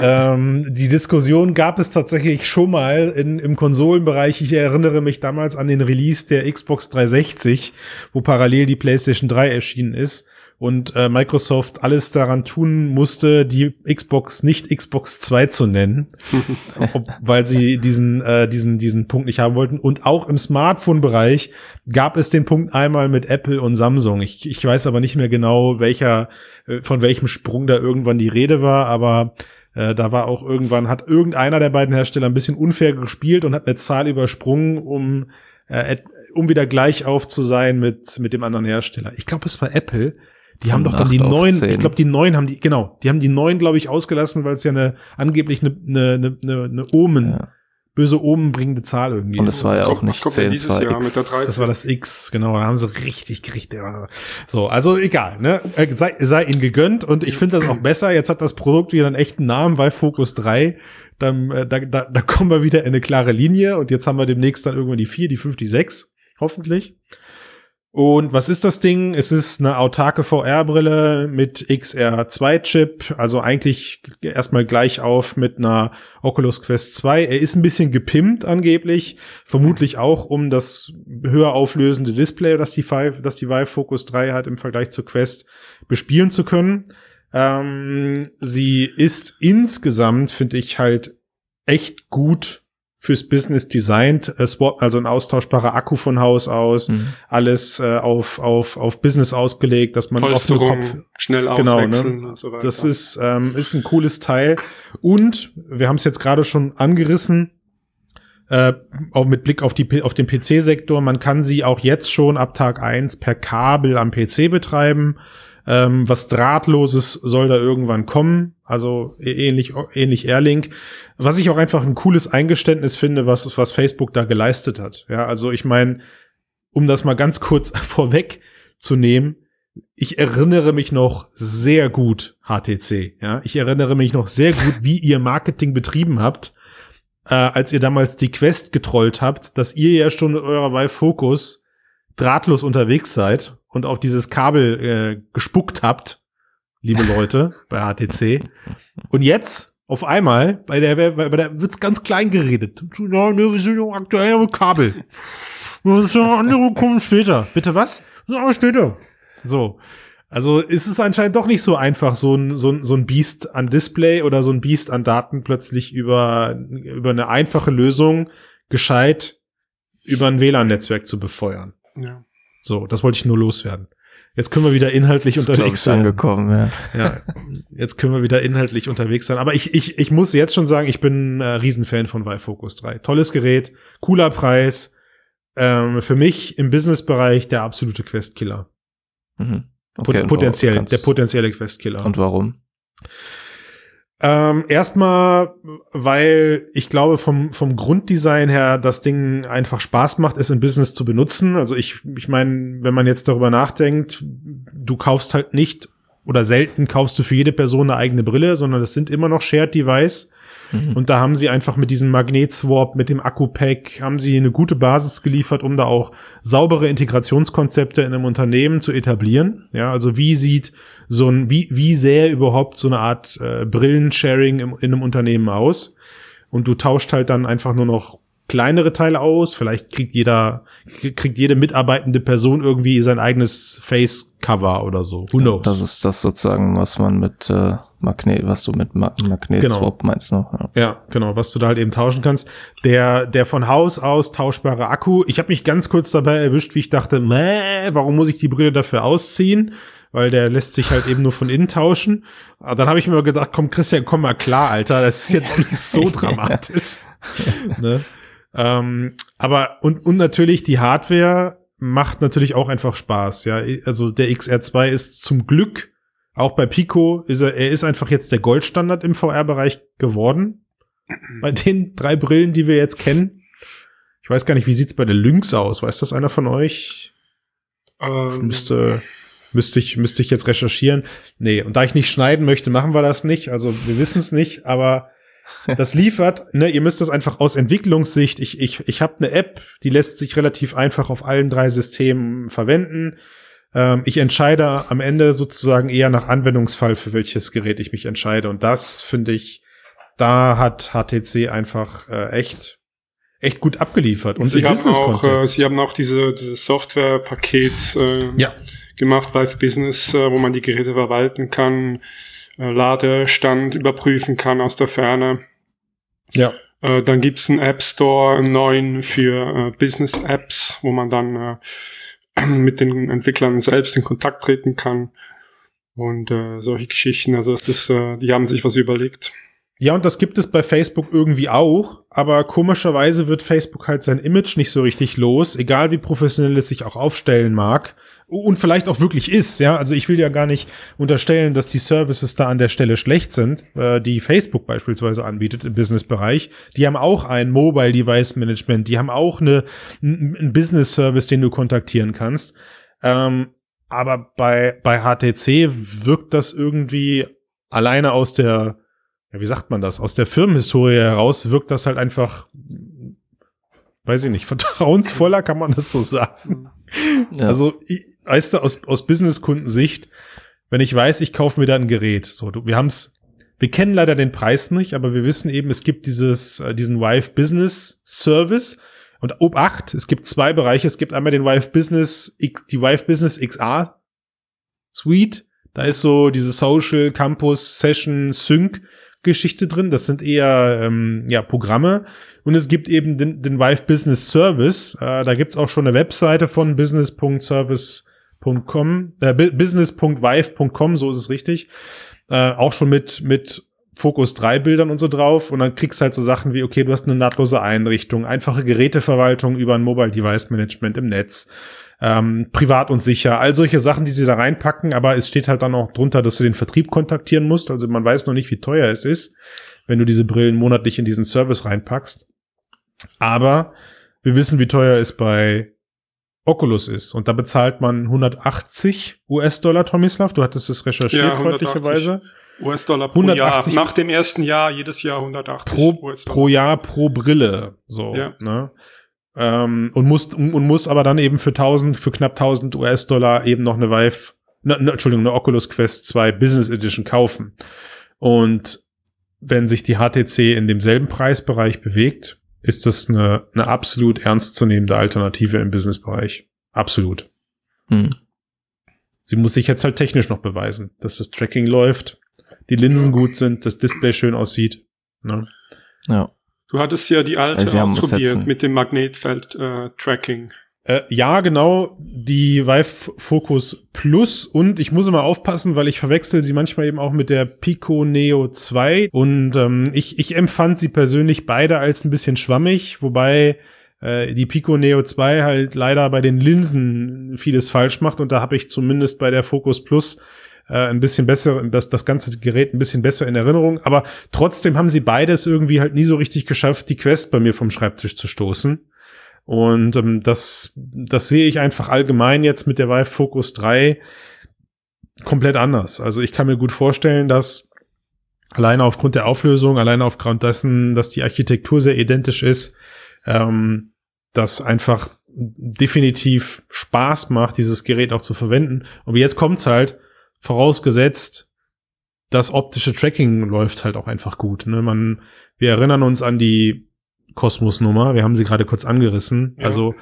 ähm, die Diskussion gab es tatsächlich schon mal in, im Konsolenbereich. Ich erinnere mich damals an den Release der Xbox 360, wo parallel die PlayStation 3 erschienen ist und äh, Microsoft alles daran tun musste, die Xbox nicht Xbox 2 zu nennen, ob, weil sie diesen äh, diesen diesen Punkt nicht haben wollten. Und auch im Smartphone-Bereich gab es den Punkt einmal mit Apple und Samsung. Ich, ich weiß aber nicht mehr genau, welcher äh, von welchem Sprung da irgendwann die Rede war, aber äh, da war auch irgendwann hat irgendeiner der beiden Hersteller ein bisschen unfair gespielt und hat eine Zahl übersprungen, um äh, um wieder gleich auf zu sein mit mit dem anderen Hersteller. Ich glaube, es war Apple die haben doch dann die neuen, ich glaube, die neuen haben die, genau, die haben die neuen, glaube ich, ausgelassen, weil es ja eine angeblich eine, eine, eine, eine Omen, ja. böse Omen bringende Zahl irgendwie. Und es war ja auch nicht 10, es war X. Das war das X, genau, da haben sie richtig gerichtet. So, also egal, ne? Äh, sei, sei ihnen gegönnt und ich finde das auch besser. Jetzt hat das Produkt wieder einen echten Namen, weil Focus 3 dann, äh, da, da, da kommen wir wieder in eine klare Linie und jetzt haben wir demnächst dann irgendwann die 4, die 5, die 6, hoffentlich. Und was ist das Ding? Es ist eine autarke VR-Brille mit XR2-Chip, also eigentlich erstmal gleich auf mit einer Oculus Quest 2. Er ist ein bisschen gepimpt angeblich, vermutlich auch um das höher auflösende Display, das die, Vive, das die Vive Focus 3 hat im Vergleich zur Quest, bespielen zu können. Ähm, sie ist insgesamt, finde ich, halt echt gut fürs Business designt, äh, also ein austauschbarer Akku von Haus aus, mhm. alles äh, auf, auf, auf Business ausgelegt, dass man offene Kopf schnell genau, ne? und so weiter. Das ist, ähm, ist ein cooles Teil. Und wir haben es jetzt gerade schon angerissen, äh, auch mit Blick auf, die, auf den PC-Sektor, man kann sie auch jetzt schon ab Tag eins per Kabel am PC betreiben. Ähm, was Drahtloses soll da irgendwann kommen, also ähnlich, ähnlich Airlink. Was ich auch einfach ein cooles Eingeständnis finde, was, was Facebook da geleistet hat. Ja, also ich meine, um das mal ganz kurz vorweg zu nehmen, ich erinnere mich noch sehr gut HTC. Ja, ich erinnere mich noch sehr gut, wie ihr Marketing betrieben habt, äh, als ihr damals die Quest getrollt habt, dass ihr ja schon mit eurer Vive Focus drahtlos unterwegs seid und auf dieses Kabel äh, gespuckt habt, liebe Leute bei HTC. Und jetzt auf einmal, bei der, bei der wird's ganz klein geredet. Ja, ne, wir sind ja aktuell mit Kabel. Das ist ja andere kommen später. Bitte was? Ja, später. So. Also ist es anscheinend doch nicht so einfach, so ein, so ein, so ein Biest an Display oder so ein Biest an Daten plötzlich über, über eine einfache Lösung gescheit über ein WLAN-Netzwerk zu befeuern. Ja. So, das wollte ich nur loswerden. Jetzt können wir wieder inhaltlich ist unterwegs sein. angekommen, ja. ja. Jetzt können wir wieder inhaltlich unterwegs sein. Aber ich, ich, ich muss jetzt schon sagen, ich bin ein Riesenfan von Vive Focus 3. Tolles Gerät, cooler Preis. Ähm, für mich im Businessbereich der absolute Questkiller. Mhm. Okay, potenziell, der potenzielle Questkiller. Und warum? Ähm, erstmal, weil ich glaube, vom, vom Grunddesign her das Ding einfach Spaß macht, es im Business zu benutzen. Also ich, ich meine, wenn man jetzt darüber nachdenkt, du kaufst halt nicht oder selten kaufst du für jede Person eine eigene Brille, sondern es sind immer noch Shared Device. Mhm. Und da haben sie einfach mit diesem Magnetswap, mit dem Akku-Pack, haben sie eine gute Basis geliefert, um da auch saubere Integrationskonzepte in einem Unternehmen zu etablieren. Ja, also wie sieht so ein, wie, wie sähe überhaupt so eine Art äh, Brillensharing im, in einem Unternehmen aus? Und du tauscht halt dann einfach nur noch kleinere Teile aus. Vielleicht kriegt jeder, kriegt jede mitarbeitende Person irgendwie sein eigenes Face-Cover oder so. Who knows? Das ist das sozusagen, was man mit äh, Magnet, was du mit Ma Magnetswap genau. meinst, ne? Ja. ja. genau, was du da halt eben tauschen kannst. Der, der von Haus aus tauschbare Akku. Ich habe mich ganz kurz dabei erwischt, wie ich dachte, Mäh, warum muss ich die Brille dafür ausziehen? Weil der lässt sich halt eben nur von innen tauschen. Aber dann habe ich mir gedacht, komm Christian, komm mal klar, Alter, das ist jetzt auch nicht so dramatisch. ne? ähm, aber und, und natürlich die Hardware macht natürlich auch einfach Spaß. Ja, also der XR2 ist zum Glück auch bei Pico ist er, er ist einfach jetzt der Goldstandard im VR-Bereich geworden. Bei den drei Brillen, die wir jetzt kennen. Ich weiß gar nicht, wie sieht's bei der Lynx aus? Weiß das einer von euch? Ähm, müsste Müsste ich, müsste ich jetzt recherchieren. Nee, und da ich nicht schneiden möchte, machen wir das nicht. Also wir wissen es nicht, aber das liefert, ne, ihr müsst das einfach aus Entwicklungssicht, ich, ich, ich habe eine App, die lässt sich relativ einfach auf allen drei Systemen verwenden. Ähm, ich entscheide am Ende sozusagen eher nach Anwendungsfall, für welches Gerät ich mich entscheide. Und das finde ich, da hat HTC einfach äh, echt echt gut abgeliefert. Und sie haben auch, äh, sie haben auch diese, dieses Softwarepaket äh, ja. Gemacht, Vive Business, äh, wo man die Geräte verwalten kann, äh, Ladestand überprüfen kann aus der Ferne. Ja. Äh, dann gibt's einen App Store, einen neuen für Business Apps, wo man dann mit den Entwicklern selbst in Kontakt treten kann. Und äh, solche Geschichten. Also es ist, äh, die haben sich was überlegt. Ja, und das gibt es bei Facebook irgendwie auch, aber komischerweise wird Facebook halt sein Image nicht so richtig los, egal wie professionell es sich auch aufstellen mag und vielleicht auch wirklich ist, ja. Also ich will ja gar nicht unterstellen, dass die Services da an der Stelle schlecht sind, äh, die Facebook beispielsweise anbietet im Businessbereich. Die haben auch ein Mobile Device Management, die haben auch eine, einen Business Service, den du kontaktieren kannst. Ähm, aber bei, bei HTC wirkt das irgendwie alleine aus der ja, wie sagt man das? Aus der Firmenhistorie heraus wirkt das halt einfach, weiß ich nicht, vertrauensvoller kann man das so sagen. Ja. Also, weißt du, aus, aus Business-Kundensicht, wenn ich weiß, ich kaufe mir da ein Gerät, so, du, wir haben's, wir kennen leider den Preis nicht, aber wir wissen eben, es gibt dieses, äh, diesen Vive Business Service. Und ob 8, es gibt zwei Bereiche. Es gibt einmal den Vive Business, die Vive Business XA Suite. Da ist so diese Social Campus Session Sync Geschichte drin. Das sind eher ähm, ja, Programme. Und es gibt eben den, den Vive Business Service. Äh, da gibt's auch schon eine Webseite von business.service.com, äh, business.vive.com, so ist es richtig. Äh, auch schon mit, mit Fokus 3 Bildern und so drauf. Und dann kriegst du halt so Sachen wie, okay, du hast eine nahtlose Einrichtung, einfache Geräteverwaltung über ein Mobile Device Management im Netz ähm, privat und sicher, all solche Sachen, die sie da reinpacken, aber es steht halt dann auch drunter, dass du den Vertrieb kontaktieren musst, also man weiß noch nicht, wie teuer es ist, wenn du diese Brillen monatlich in diesen Service reinpackst. Aber wir wissen, wie teuer es bei Oculus ist. Und da bezahlt man 180 US-Dollar, Tomislav. Du hattest es recherchiert, ja, freundlicherweise. US-Dollar pro 180 Jahr. Nach dem ersten Jahr jedes Jahr 180 pro, pro Jahr pro Brille. So, ja. ne? Ähm, und muss und muss aber dann eben für 1000 für knapp 1000 US-Dollar eben noch eine Vive ne, ne, Entschuldigung, eine Oculus Quest 2 Business Edition kaufen. Und wenn sich die HTC in demselben Preisbereich bewegt, ist das eine, eine absolut ernstzunehmende Alternative im Businessbereich. Absolut. Hm. Sie muss sich jetzt halt technisch noch beweisen, dass das Tracking läuft, die Linsen gut sind, das Display schön aussieht. Ne? Ja. Du hattest ja die alte also ausprobiert mit dem Magnetfeld-Tracking. Äh, äh, ja, genau, die Vive Focus Plus und ich muss immer aufpassen, weil ich verwechsel sie manchmal eben auch mit der Pico Neo 2 und ähm, ich, ich empfand sie persönlich beide als ein bisschen schwammig, wobei äh, die Pico Neo 2 halt leider bei den Linsen vieles falsch macht und da habe ich zumindest bei der Focus Plus äh, ein bisschen besser, das, das ganze Gerät ein bisschen besser in Erinnerung. Aber trotzdem haben sie beides irgendwie halt nie so richtig geschafft, die Quest bei mir vom Schreibtisch zu stoßen. Und ähm, das, das sehe ich einfach allgemein jetzt mit der Vive Focus 3 komplett anders. Also ich kann mir gut vorstellen, dass alleine aufgrund der Auflösung, alleine aufgrund dessen, dass die Architektur sehr identisch ist, ähm, das einfach definitiv Spaß macht, dieses Gerät auch zu verwenden. Und jetzt kommt's halt, vorausgesetzt, das optische Tracking läuft halt auch einfach gut. Ne? Man, wir erinnern uns an die Kosmos-Nummer. Wir haben sie gerade kurz angerissen. Ja. Also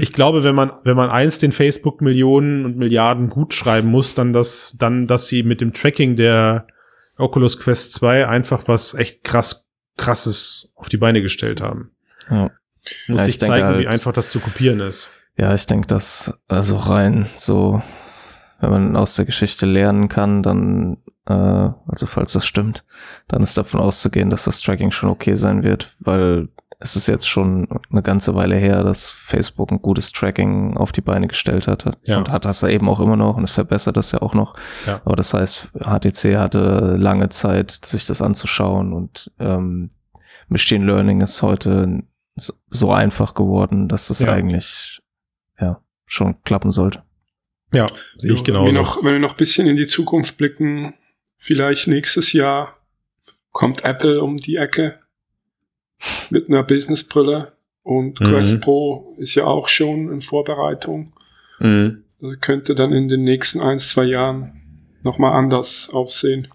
ich glaube, wenn man wenn man eins den Facebook Millionen und Milliarden gut schreiben muss, dann das dann, dass sie mit dem Tracking der Oculus Quest 2 einfach was echt krass krasses auf die Beine gestellt haben. Ja. Muss ja, sich zeigen, halt, wie einfach das zu kopieren ist. Ja, ich denke, dass also rein so wenn man aus der Geschichte lernen kann, dann, äh, also falls das stimmt, dann ist davon auszugehen, dass das Tracking schon okay sein wird, weil es ist jetzt schon eine ganze Weile her, dass Facebook ein gutes Tracking auf die Beine gestellt hatte. Ja. Und hat das ja eben auch immer noch und es verbessert das ja auch noch. Ja. Aber das heißt, HTC hatte lange Zeit, sich das anzuschauen und ähm, Machine Learning ist heute so einfach geworden, dass das ja. eigentlich ja schon klappen sollte. Ja, sehe ich genauso. Wenn wir, noch, wenn wir noch ein bisschen in die Zukunft blicken, vielleicht nächstes Jahr kommt Apple um die Ecke mit einer Businessbrille und mhm. Quest Pro ist ja auch schon in Vorbereitung. Mhm. Das könnte dann in den nächsten ein, zwei Jahren nochmal anders aussehen.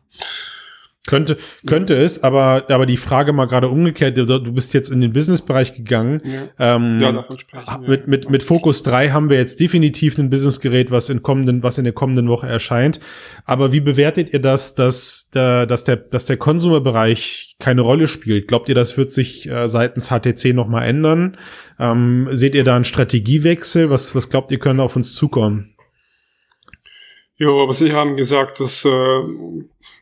Könnte, könnte es, aber, aber die Frage mal gerade umgekehrt, du, du bist jetzt in den Businessbereich gegangen. Ja, ähm, ja davon sprechen Mit, mit, mit Focus 3 haben wir jetzt definitiv ein Businessgerät, was in kommenden, was in der kommenden Woche erscheint. Aber wie bewertet ihr das, dass dass der, dass der Konsumerbereich keine Rolle spielt? Glaubt ihr, das wird sich äh, seitens HTC nochmal ändern? Ähm, seht ihr da einen Strategiewechsel? Was, was glaubt ihr, können auf uns zukommen? Ja, aber Sie haben gesagt, dass äh,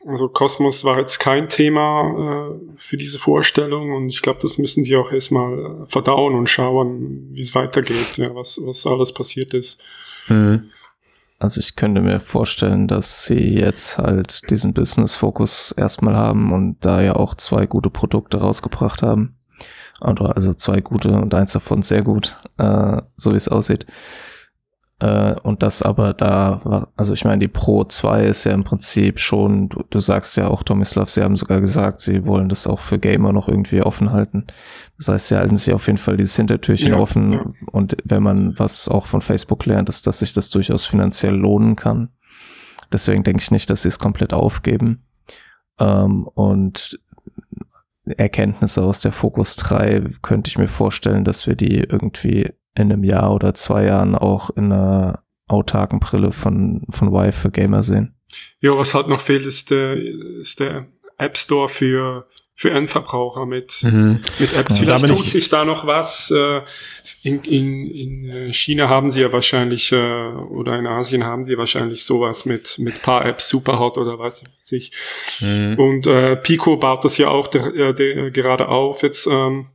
also Kosmos war jetzt kein Thema äh, für diese Vorstellung und ich glaube, das müssen Sie auch erstmal äh, verdauen und schauen, wie es weitergeht, ja, was, was alles passiert ist. Mhm. Also ich könnte mir vorstellen, dass sie jetzt halt diesen Business-Fokus erstmal haben und da ja auch zwei gute Produkte rausgebracht haben. Also zwei gute und eins davon sehr gut, äh, so wie es aussieht. Äh, und das aber da war, also ich meine, die Pro 2 ist ja im Prinzip schon, du, du sagst ja auch, Tomislav, sie haben sogar gesagt, sie wollen das auch für Gamer noch irgendwie offen halten. Das heißt, sie halten sich auf jeden Fall dieses Hintertürchen ja, offen. Ja. Und wenn man was auch von Facebook lernt, ist, dass sich das durchaus finanziell lohnen kann. Deswegen denke ich nicht, dass sie es komplett aufgeben. Ähm, und Erkenntnisse aus der Focus 3 könnte ich mir vorstellen, dass wir die irgendwie in einem Jahr oder zwei Jahren auch in einer autarken Brille von, von Vive für Gamer sehen. Ja, was halt noch fehlt, ist der, ist der App Store für, für Endverbraucher mit, mhm. mit Apps. Ja, Vielleicht tut sich da noch was. Äh, in, in, in äh, China haben sie ja wahrscheinlich, äh, oder in Asien haben sie wahrscheinlich sowas mit, mit paar Apps, Superhot oder was weiß ich. Mhm. Und äh, Pico baut das ja auch der, der, gerade auf jetzt. Ähm,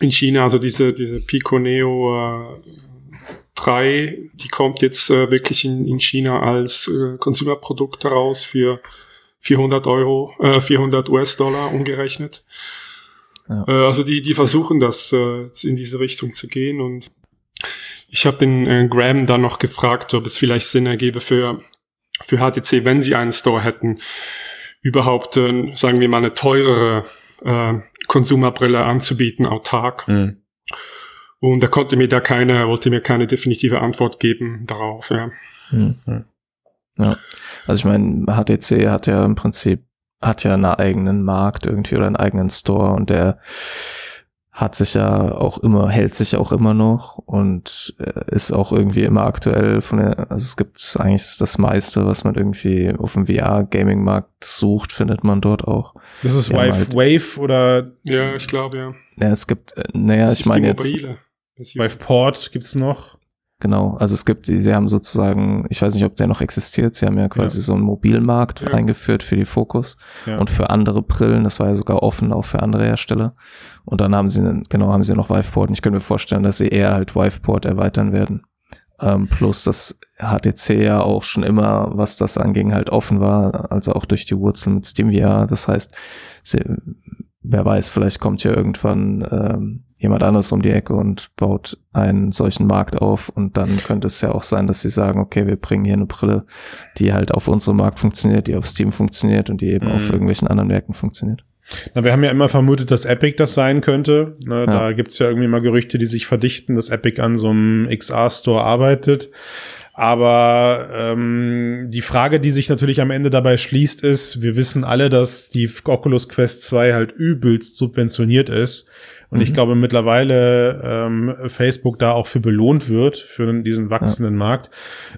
in China, also diese, diese Pico Neo äh, 3, die kommt jetzt äh, wirklich in, in China als äh, Konsumerprodukt heraus für 400 Euro, äh, 400 US-Dollar umgerechnet. Ja. Äh, also die, die versuchen das äh, in diese Richtung zu gehen und ich habe den äh, Graham dann noch gefragt, ob es vielleicht Sinn ergebe für, für HTC, wenn sie einen Store hätten, überhaupt, äh, sagen wir mal, eine teurere äh, Konsumerbrille anzubieten, autark. Mhm. Und er konnte mir da keine, wollte mir keine definitive Antwort geben darauf, ja. Mhm. Ja. Also ich meine, HTC hat ja im Prinzip, hat ja einen eigenen Markt irgendwie oder einen eigenen Store und der hat sich ja auch immer, hält sich auch immer noch und äh, ist auch irgendwie immer aktuell von der, also es gibt eigentlich das meiste, was man irgendwie auf dem VR-Gaming-Markt sucht, findet man dort auch. Das ist Wave, halt, Wave oder? Ja, ich glaube, ja. Ja, es gibt, äh, naja, ich meine jetzt. Wave Port gibt's noch. Genau, also es gibt, sie haben sozusagen, ich weiß nicht, ob der noch existiert, sie haben ja quasi ja. so einen Mobilmarkt ja. eingeführt für die Fokus ja. und für andere Brillen, das war ja sogar offen auch für andere Hersteller. Und dann haben sie, genau, haben sie noch Viveport und ich könnte mir vorstellen, dass sie eher halt Viveport erweitern werden. Ähm, plus, dass HTC ja auch schon immer, was das anging, halt offen war, also auch durch die Wurzeln mit SteamVR. Das heißt, sie, wer weiß, vielleicht kommt ja irgendwann ähm, jemand anderes um die Ecke und baut einen solchen Markt auf und dann könnte es ja auch sein, dass sie sagen, okay, wir bringen hier eine Brille, die halt auf unserem Markt funktioniert, die auf Steam funktioniert und die eben mhm. auf irgendwelchen anderen Märkten funktioniert. Na, wir haben ja immer vermutet, dass Epic das sein könnte. Ne, ja. Da gibt's ja irgendwie mal Gerüchte, die sich verdichten, dass Epic an so einem XR-Store arbeitet. Aber ähm, die Frage, die sich natürlich am Ende dabei schließt, ist, wir wissen alle, dass die Oculus Quest 2 halt übelst subventioniert ist. Und mhm. ich glaube mittlerweile ähm, Facebook da auch für belohnt wird, für diesen wachsenden ja. Markt.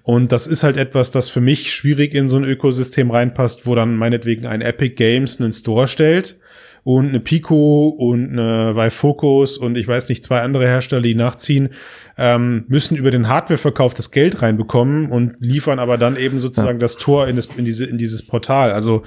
Und das ist halt etwas, das für mich schwierig in so ein Ökosystem reinpasst, wo dann meinetwegen ein Epic Games einen Store stellt und eine Pico und eine Vive Focus und ich weiß nicht, zwei andere Hersteller, die nachziehen, ähm, müssen über den Hardwareverkauf das Geld reinbekommen und liefern aber dann eben sozusagen ja. das Tor in, das, in, diese, in dieses Portal. Also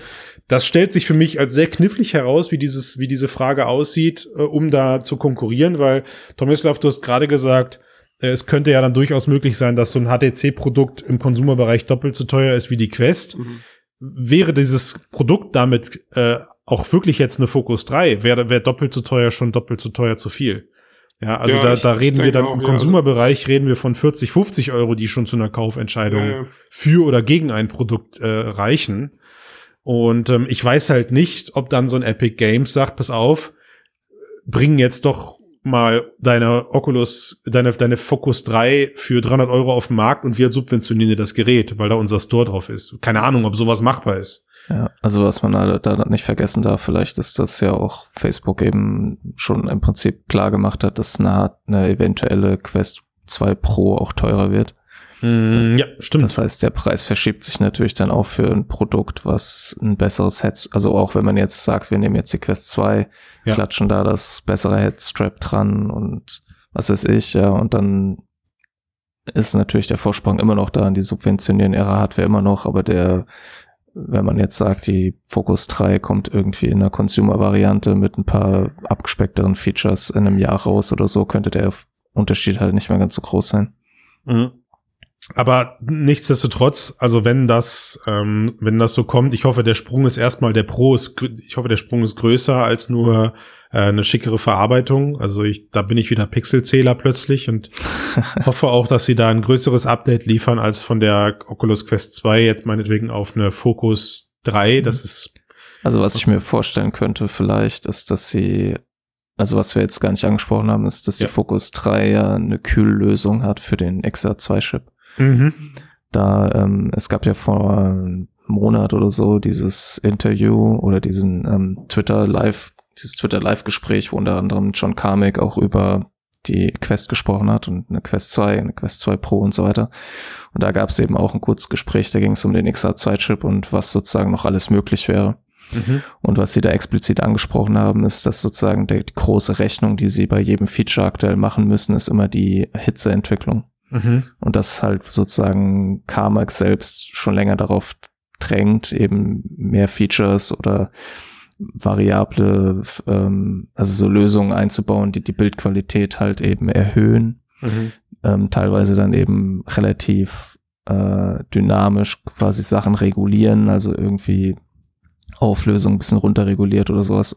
das stellt sich für mich als sehr knifflig heraus, wie dieses, wie diese Frage aussieht, äh, um da zu konkurrieren, weil Tomislav, du hast gerade gesagt, äh, es könnte ja dann durchaus möglich sein, dass so ein HTC-Produkt im Konsumerbereich doppelt so teuer ist wie die Quest. Mhm. Wäre dieses Produkt damit äh, auch wirklich jetzt eine Focus 3, wäre wär doppelt so teuer schon doppelt so teuer zu viel. Ja, also ja, da, da reden wir dann auch, im Konsumerbereich, ja, also reden wir von 40, 50 Euro, die schon zu einer Kaufentscheidung ja, für oder gegen ein Produkt äh, reichen. Und ähm, ich weiß halt nicht, ob dann so ein Epic Games sagt, pass auf, bring jetzt doch mal deine Oculus, deine, deine Focus 3 für 300 Euro auf den Markt und wir subventionieren dir das Gerät, weil da unser Store drauf ist. Keine Ahnung, ob sowas machbar ist. Ja, also was man da, da nicht vergessen darf, vielleicht ist das ja auch Facebook eben schon im Prinzip klar gemacht hat, dass eine, eine eventuelle Quest 2 Pro auch teurer wird. Mm, ja, stimmt. Das heißt, der Preis verschiebt sich natürlich dann auch für ein Produkt, was ein besseres Head, also auch wenn man jetzt sagt, wir nehmen jetzt die Quest 2, ja. klatschen da das bessere Headstrap dran und was weiß ich, ja, und dann ist natürlich der Vorsprung immer noch da, die subventionieren ihre Hardware immer noch, aber der, wenn man jetzt sagt, die Focus 3 kommt irgendwie in einer Consumer-Variante mit ein paar abgespeckteren Features in einem Jahr raus oder so, könnte der Unterschied halt nicht mehr ganz so groß sein. Mhm. Aber nichtsdestotrotz, also wenn das, ähm, wenn das so kommt, ich hoffe, der Sprung ist erstmal, der Pro ist, ich hoffe, der Sprung ist größer als nur äh, eine schickere Verarbeitung. Also ich, da bin ich wieder Pixelzähler plötzlich und hoffe auch, dass sie da ein größeres Update liefern als von der Oculus Quest 2 jetzt meinetwegen auf eine Focus 3. Das mhm. ist also was ich mir vorstellen könnte vielleicht, ist, dass sie also was wir jetzt gar nicht angesprochen haben, ist, dass ja. die Focus 3 ja eine Kühllösung hat für den XR2-Chip. Mhm. Da, ähm, es gab ja vor einem Monat oder so dieses Interview oder diesen ähm, Twitter Live, dieses Twitter Live-Gespräch, wo unter anderem John Carmack auch über die Quest gesprochen hat und eine Quest 2, eine Quest 2 Pro und so weiter. Und da gab es eben auch ein kurzes Gespräch, da ging es um den XR2-Chip und was sozusagen noch alles möglich wäre. Mhm. Und was sie da explizit angesprochen haben, ist, dass sozusagen die große Rechnung, die sie bei jedem Feature aktuell machen müssen, ist immer die Hitzeentwicklung. Mhm. Und dass halt sozusagen Carmack selbst schon länger darauf drängt, eben mehr Features oder variable, ähm, also so Lösungen einzubauen, die die Bildqualität halt eben erhöhen. Mhm. Ähm, teilweise dann eben relativ äh, dynamisch quasi Sachen regulieren, also irgendwie Auflösung ein bisschen runterreguliert oder sowas.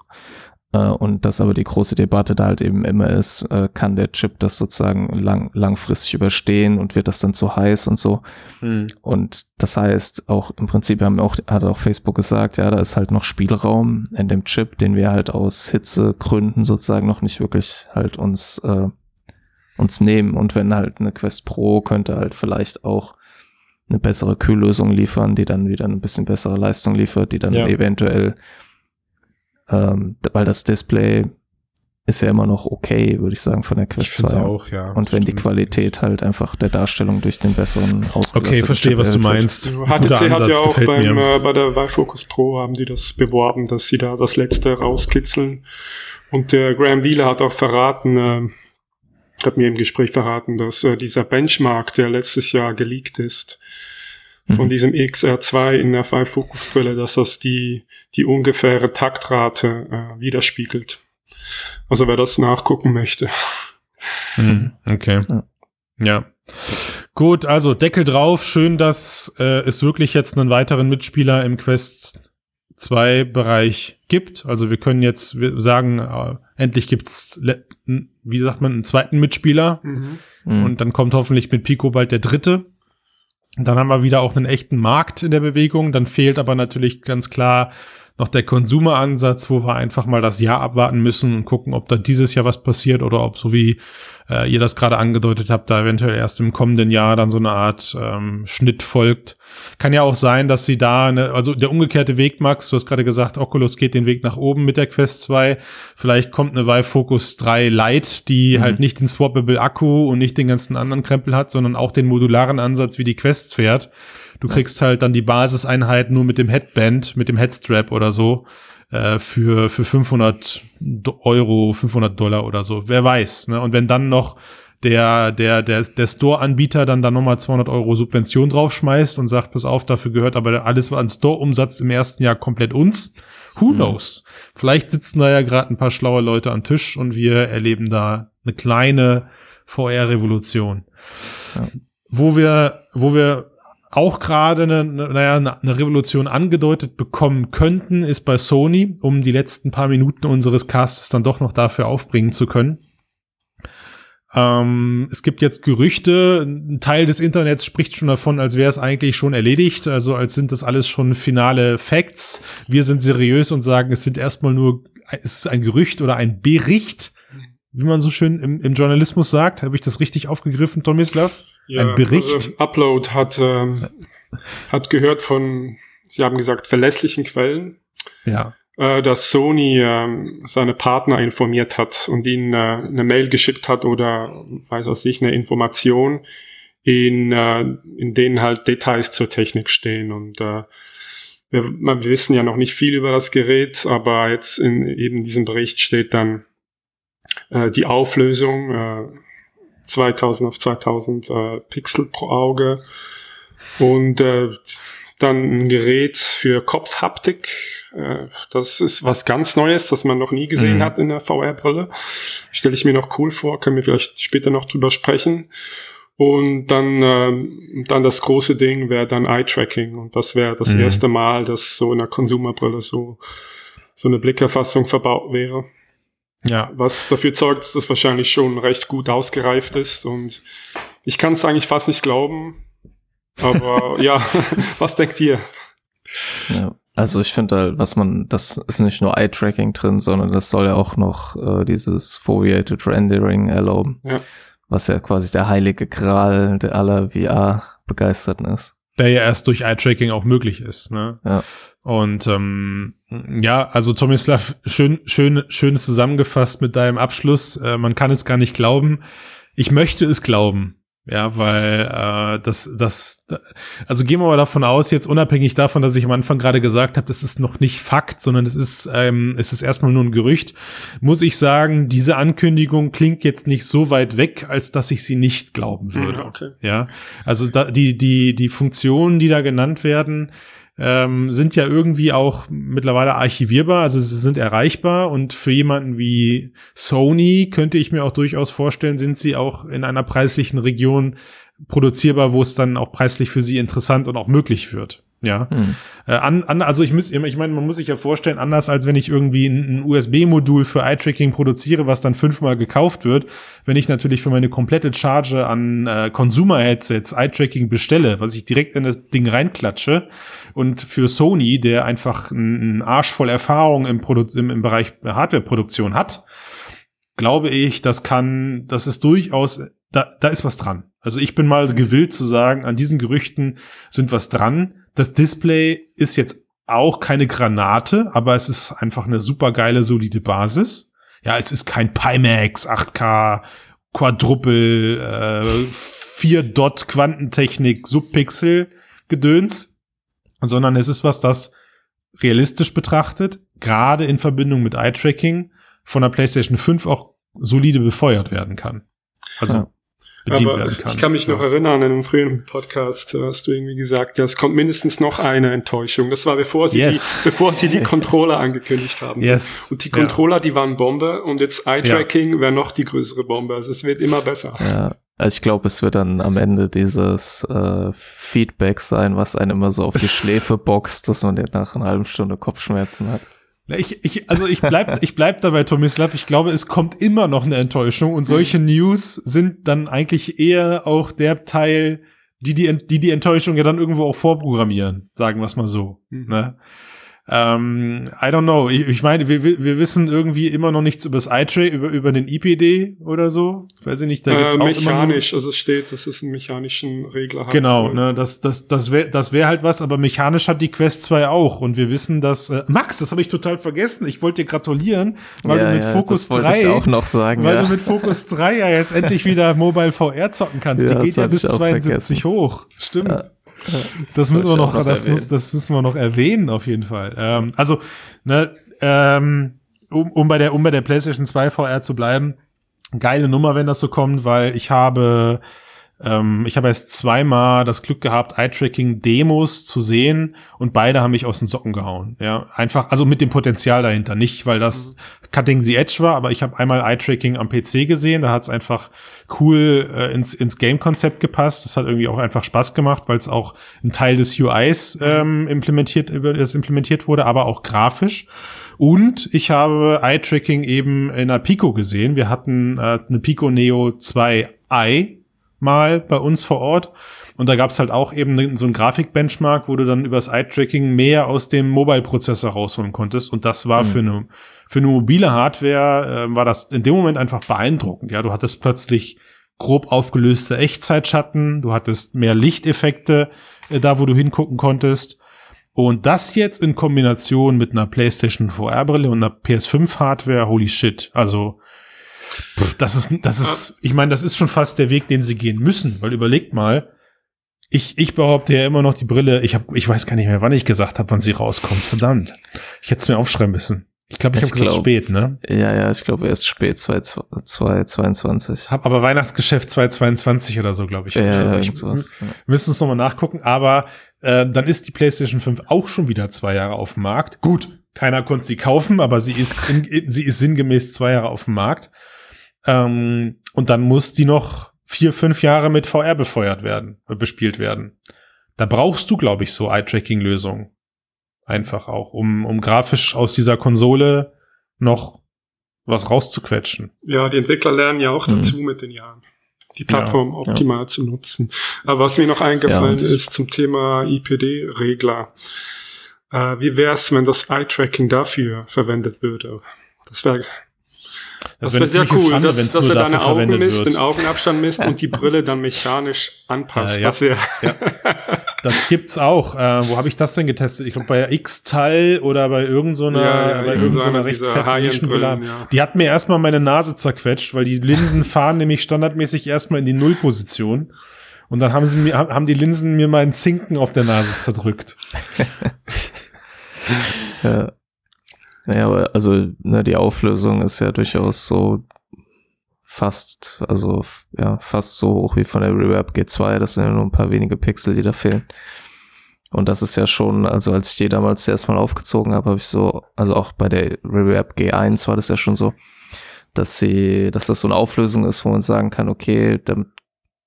Äh, und dass aber die große Debatte da halt eben immer ist, äh, kann der Chip das sozusagen lang, langfristig überstehen und wird das dann zu heiß und so. Mhm. Und das heißt auch im Prinzip haben auch, hat auch Facebook gesagt, ja, da ist halt noch Spielraum in dem Chip, den wir halt aus Hitzegründen sozusagen noch nicht wirklich halt uns, äh, uns nehmen. Und wenn halt eine Quest Pro könnte halt vielleicht auch eine bessere Kühllösung liefern, die dann wieder ein bisschen bessere Leistung liefert, die dann ja. eventuell ähm, weil das Display ist ja immer noch okay, würde ich sagen, von der Quest ich 2. auch, ja. Und wenn die Qualität halt einfach der Darstellung durch den besseren Okay, verstehe, was du meinst. HTC hat ja auch beim, äh, bei der Vive Focus Pro haben die das beworben, dass sie da das letzte rauskitzeln. Und der Graham Wheeler hat auch verraten, äh, hat mir im Gespräch verraten, dass äh, dieser Benchmark, der letztes Jahr geleakt ist, von mhm. diesem XR2 in der 5 Focus Brille, dass das die, die ungefähre Taktrate äh, widerspiegelt. Also wer das nachgucken möchte. Mhm. Okay. Ja. ja. Gut, also Deckel drauf. Schön, dass äh, es wirklich jetzt einen weiteren Mitspieler im Quest 2 Bereich gibt. Also wir können jetzt sagen, äh, endlich gibt's, wie sagt man, einen zweiten Mitspieler. Mhm. Und dann kommt hoffentlich mit Pico bald der dritte. Dann haben wir wieder auch einen echten Markt in der Bewegung. Dann fehlt aber natürlich ganz klar noch der Konsumeransatz, wo wir einfach mal das Jahr abwarten müssen und gucken, ob da dieses Jahr was passiert oder ob so wie äh, ihr das gerade angedeutet habt, da eventuell erst im kommenden Jahr dann so eine Art ähm, Schnitt folgt. Kann ja auch sein, dass sie da, eine, also der umgekehrte Weg, Max, du hast gerade gesagt, Oculus geht den Weg nach oben mit der Quest 2. Vielleicht kommt eine Vive Focus 3 Lite, die mhm. halt nicht den swappable Akku und nicht den ganzen anderen Krempel hat, sondern auch den modularen Ansatz wie die Quest fährt. Du kriegst halt dann die Basiseinheit nur mit dem Headband, mit dem Headstrap oder so äh, für, für 500 Euro, 500 Dollar oder so. Wer weiß. Ne? Und wenn dann noch der, der, der, der Store-Anbieter dann da nochmal 200 Euro Subvention draufschmeißt und sagt, pass auf, dafür gehört aber alles an Store-Umsatz im ersten Jahr komplett uns. Who mhm. knows? Vielleicht sitzen da ja gerade ein paar schlaue Leute am Tisch und wir erleben da eine kleine VR-Revolution. Ja. Wo wir, wo wir auch gerade eine, naja, eine Revolution angedeutet bekommen könnten, ist bei Sony, um die letzten paar Minuten unseres Castes dann doch noch dafür aufbringen zu können. Ähm, es gibt jetzt Gerüchte, ein Teil des Internets spricht schon davon, als wäre es eigentlich schon erledigt, also als sind das alles schon finale Facts. Wir sind seriös und sagen, es sind erstmal nur, es ist ein Gerücht oder ein Bericht, wie man so schön im, im Journalismus sagt. Habe ich das richtig aufgegriffen, Tomislav? Ja, ein Bericht? Also Upload hat, ähm, hat gehört von, Sie haben gesagt, verlässlichen Quellen, Ja. äh, dass Sony ähm, seine Partner informiert hat und ihnen äh, eine Mail geschickt hat oder, weiß was ich, eine Information, in, äh, in denen halt Details zur Technik stehen. Und äh, wir, wir wissen ja noch nicht viel über das Gerät, aber jetzt in eben diesem Bericht steht dann äh, die Auflösung äh, 2000 auf 2000 äh, Pixel pro Auge und äh, dann ein Gerät für Kopfhaptik. Äh, das ist was ganz Neues, das man noch nie gesehen Mhm. hat in der VR-Brille. Stelle ich mir noch cool vor, können wir vielleicht später noch drüber sprechen. Und dann, ähm, dann das große Ding wäre dann Eye-Tracking. Und das wäre das Mhm. erste Mal, dass so in der Konsumerbrille so, so eine Blickerfassung verbaut wäre. Ja. Was dafür zeugt, dass das wahrscheinlich schon recht gut ausgereift ist. Und ich kann es eigentlich fast nicht glauben. Aber ja, was denkt ihr? Ja. Also ich finde halt, was man, das ist nicht nur Eye-Tracking drin, sondern das soll ja auch noch äh, dieses Foveated Rendering erlauben. Ja. Was ja quasi der heilige Gral der aller VR-Begeisterten ist. Der ja erst durch Eye-Tracking auch möglich ist. Ne? Ja. Und ähm, ja, also Tomislav, schön, schön, schön zusammengefasst mit deinem Abschluss. Äh, man kann es gar nicht glauben. Ich möchte es glauben. Ja, weil äh, das, das, also gehen wir mal davon aus, jetzt unabhängig davon, dass ich am Anfang gerade gesagt habe, das ist noch nicht Fakt, sondern es ist, ähm, es ist erstmal nur ein Gerücht, muss ich sagen, diese Ankündigung klingt jetzt nicht so weit weg, als dass ich sie nicht glauben würde. Okay. Ja, also da, die, die, die Funktionen, die da genannt werden, ähm, sind ja irgendwie auch mittlerweile archivierbar, also sie sind erreichbar und für jemanden wie Sony könnte ich mir auch durchaus vorstellen, sind sie auch in einer preislichen Region produzierbar, wo es dann auch preislich für sie interessant und auch möglich wird. Ja, Hm. äh, an, an, also ich muss, ich meine, man muss sich ja vorstellen, anders als wenn ich irgendwie ein, ein USB-Modul für Eye-Tracking produziere, was dann fünfmal gekauft wird, wenn ich natürlich für meine komplette Charge an äh, Consumer-Headsets Eye-Tracking bestelle, was ich direkt in das Ding reinklatsche und für Sony, der einfach einen Arsch voll Erfahrung im, Produ im, im Bereich Hardware-Produktion hat, glaube ich, das kann, das ist durchaus, da, da ist was dran. Also ich bin mal gewillt zu sagen, an diesen Gerüchten sind was dran. Das Display ist jetzt auch keine Granate, aber es ist einfach eine super geile, solide Basis. Ja, es ist kein Pimax 8K Quadruple äh, 4 Dot Quantentechnik Subpixel Gedöns, sondern es ist was, das realistisch betrachtet, gerade in Verbindung mit Eye-Tracking von der PlayStation 5 auch solide befeuert werden kann. Also Ja. Bedient Aber werden kann. ich kann mich noch ja. erinnern, in einem frühen Podcast äh, hast du irgendwie gesagt, ja, es kommt mindestens noch eine Enttäuschung. Das war bevor sie Yes. die, bevor sie die Controller angekündigt haben. Yes. Und die Ja. Controller, die waren Bombe und jetzt Eye-Tracking wäre noch die größere Bombe. Also es wird immer besser. Ja, also ich glaube, es wird dann am Ende dieses äh, Feedback sein, was einen immer so auf die Schläfe boxt, dass man ja nach einer halben Stunde Kopfschmerzen hat. Ich, ich, also ich bleib, ich bleib dabei, Tomislav. Ich glaube, es kommt immer noch eine Enttäuschung und solche News sind dann eigentlich eher auch der Teil, die die, die, die Enttäuschung ja dann irgendwo auch vorprogrammieren, sagen wir es mal so. Mhm. Ne? Ähm, I don't know. Ich, ich meine, wir, wir wissen irgendwie immer noch nichts über das iTray, über, über den IPD oder so. Weiß ich nicht, da gibt's Äh, auch immer nur- mechanisch, also es steht, dass es einen mechanischen Regler hat. Genau, ne, das, das, das wäre das wär halt was, aber mechanisch hat die Quest 2 auch. Und wir wissen, dass. Äh, Max, das habe ich total vergessen. Ich wollte dir gratulieren, weil ja, du mit ja, Focus das wollte ich 3. auch noch sagen, weil ja. du mit Focus 3 ja jetzt endlich wieder Mobile VR zocken kannst. Ja, die das geht ja bis ich auch 72 hoch. Stimmt. Das müssen wir noch, noch das, muss, das müssen wir noch erwähnen, auf jeden Fall. Ähm, also, ne, ähm, um, um bei der, um bei der PlayStation 2 VR zu bleiben, geile Nummer, wenn das so kommt, weil ich habe, ähm, ich habe erst zweimal das Glück gehabt, Eye-Tracking-Demos zu sehen und beide haben mich aus den Socken gehauen. Ja, einfach, also mit dem Potenzial dahinter. Nicht, weil das Cutting the Edge war, aber ich habe einmal Eye-Tracking am PC gesehen, da hat es einfach cool äh, ins, ins Game-Konzept gepasst. Das hat irgendwie auch einfach Spaß gemacht, weil es auch ein Teil des UIs ähm, implementiert, das implementiert wurde, aber auch grafisch. Und ich habe Eye-Tracking eben in einer Pico gesehen. Wir hatten äh, eine Pico Neo 2i mal bei uns vor Ort. Und da gab's halt auch eben so ein Grafik-Benchmark, wo du dann übers Eye-Tracking mehr aus dem Mobile-Prozessor rausholen konntest. Und das war mhm. für eine für eine mobile Hardware äh, war das in dem Moment einfach beeindruckend. Ja, du hattest plötzlich grob aufgelöste Echtzeitschatten, du hattest mehr Lichteffekte äh, da, wo du hingucken konntest. Und das jetzt in Kombination mit einer PlayStation VR-Brille und einer PS5-Hardware, holy shit. Also, das ist, das ist, ich meine, das ist schon fast der Weg, den sie gehen müssen, weil überlegt mal, ich, ich behaupte ja immer noch die Brille, ich hab, ich weiß gar nicht mehr, wann ich gesagt habe, wann sie rauskommt. Verdammt. Ich hätte es mir aufschreiben müssen. Ich glaube, ich, ich habe gesagt spät, ne? Ja, ja, ich glaube erst spät 2022. Hab aber Weihnachtsgeschäft 2022 oder so, glaube ich. Ja, also ja, ich sowas, ja. müssen es nochmal nachgucken, aber äh, dann ist die PlayStation 5 auch schon wieder zwei Jahre auf dem Markt. Gut, keiner konnte sie kaufen, aber sie ist, in, sie ist sinngemäß zwei Jahre auf dem Markt. Ähm, und dann muss die noch vier, fünf Jahre mit VR befeuert werden, äh, bespielt werden. Da brauchst du, glaube ich, so Eye-Tracking-Lösungen. Einfach auch, um, um grafisch aus dieser Konsole noch was rauszuquetschen. Ja, die Entwickler lernen ja auch dazu mhm. mit den Jahren, die Plattform ja, optimal ja. zu nutzen. Aber was mir noch eingefallen ja, ist zum Thema IPD-Regler. Äh, wie wäre es, wenn das Eye-Tracking dafür verwendet würde? Das wäre das, das wäre sehr cool, Schande, dass, dass er deine Augen misst, wird. den Augenabstand misst und die Brille dann mechanisch anpasst. Ja, ja. Das wäre. Ja. Das gibt's auch. Äh, wo habe ich das denn getestet? Ich glaube bei X-Teil oder bei irgendeiner, ja, bei irgendeiner recht fetten ja. Die hat mir erstmal meine Nase zerquetscht, weil die Linsen fahren nämlich standardmäßig erstmal in die Nullposition. Und dann haben sie mir, haben die Linsen mir meinen Zinken auf der Nase zerdrückt. ja. Naja, aber also ne, die Auflösung ist ja durchaus so fast, also ja, fast so hoch wie von der Reverb G2. Das sind ja nur ein paar wenige Pixel, die da fehlen. Und das ist ja schon, also als ich die damals erstmal aufgezogen habe, habe ich so, also auch bei der Reverb G1 war das ja schon so, dass sie, dass das so eine Auflösung ist, wo man sagen kann, okay, damit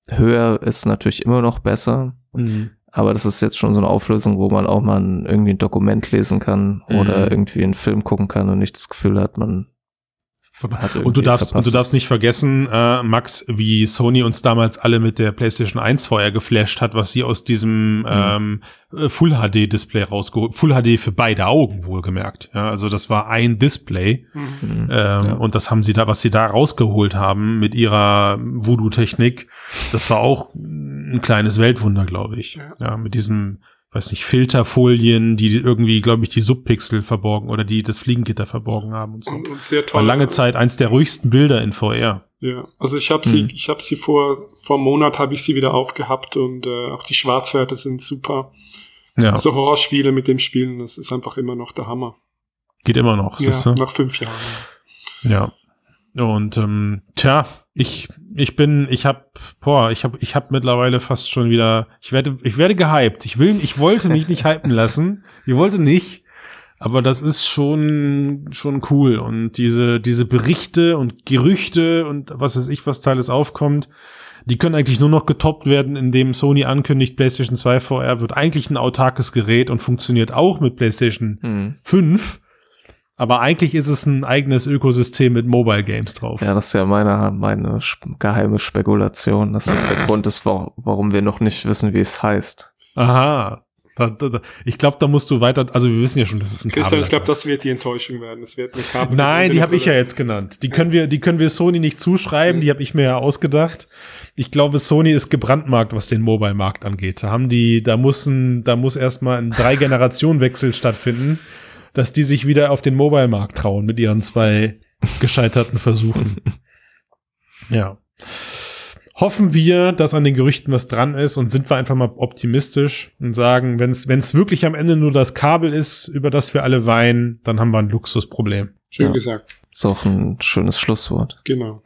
höher ist natürlich immer noch besser. Mhm. Aber das ist jetzt schon so eine Auflösung, wo man auch mal irgendwie ein Dokument lesen kann mhm. oder irgendwie einen Film gucken kann und nicht das Gefühl hat, man und du darfst, und du darfst nicht vergessen, äh, Max, wie Sony uns damals alle mit der PlayStation 1 vorher geflasht hat, was sie aus diesem mhm. ähm, äh, Full HD Display rausgeholt, Full HD für beide Augen wohlgemerkt. Ja, also das war ein Display mhm. ähm, ja. und das haben sie da, was sie da rausgeholt haben mit ihrer Voodoo-Technik, das war auch ein kleines Weltwunder, glaube ich. Ja. ja, mit diesem weiß nicht, Filterfolien, die irgendwie, glaube ich, die Subpixel verborgen oder die das Fliegengitter verborgen haben und so. Und, und sehr toll. War lange Zeit eins der ruhigsten Bilder in VR. Ja, also ich habe hm. sie, ich habe sie vor vor einem Monat habe ich sie wieder aufgehabt und äh, auch die Schwarzwerte sind super. Ja. Also Horrorspiele mit dem Spielen, das ist einfach immer noch der Hammer. Geht immer noch, ja, du? nach fünf Jahren. Ja. Und ähm, tja, ich ich bin ich habe boah, ich habe ich habe mittlerweile fast schon wieder ich werde ich werde gehypt. Ich will ich wollte mich nicht hypen lassen. Ich wollte nicht, aber das ist schon schon cool und diese diese Berichte und Gerüchte und was weiß ich was Teils aufkommt, die können eigentlich nur noch getoppt werden, indem Sony ankündigt, PlayStation 2 VR wird eigentlich ein autarkes Gerät und funktioniert auch mit PlayStation mhm. 5 aber eigentlich ist es ein eigenes Ökosystem mit Mobile Games drauf. Ja, das ist ja meine, meine geheime Spekulation. Das ist der Grund, ist, warum wir noch nicht wissen, wie es heißt. Aha. Ich glaube, da musst du weiter, also wir wissen ja schon, dass es ein Kabel Christian, ich glaube, das wird die Enttäuschung werden. Es wird eine Kabel. Nein, die habe ich ja jetzt genannt. Die können wir, die können wir Sony nicht zuschreiben. Mhm. Die habe ich mir ja ausgedacht. Ich glaube, Sony ist gebrandmarkt, was den Mobile-Markt angeht. Da haben die, da muss ein, da muss erstmal ein drei Generationen Wechsel stattfinden dass die sich wieder auf den Mobile-Markt trauen mit ihren zwei gescheiterten Versuchen. Ja. Hoffen wir, dass an den Gerüchten was dran ist und sind wir einfach mal optimistisch und sagen, wenn es wirklich am Ende nur das Kabel ist, über das wir alle weinen, dann haben wir ein Luxusproblem. Schön ja. gesagt. Ist auch ein schönes Schlusswort. Genau.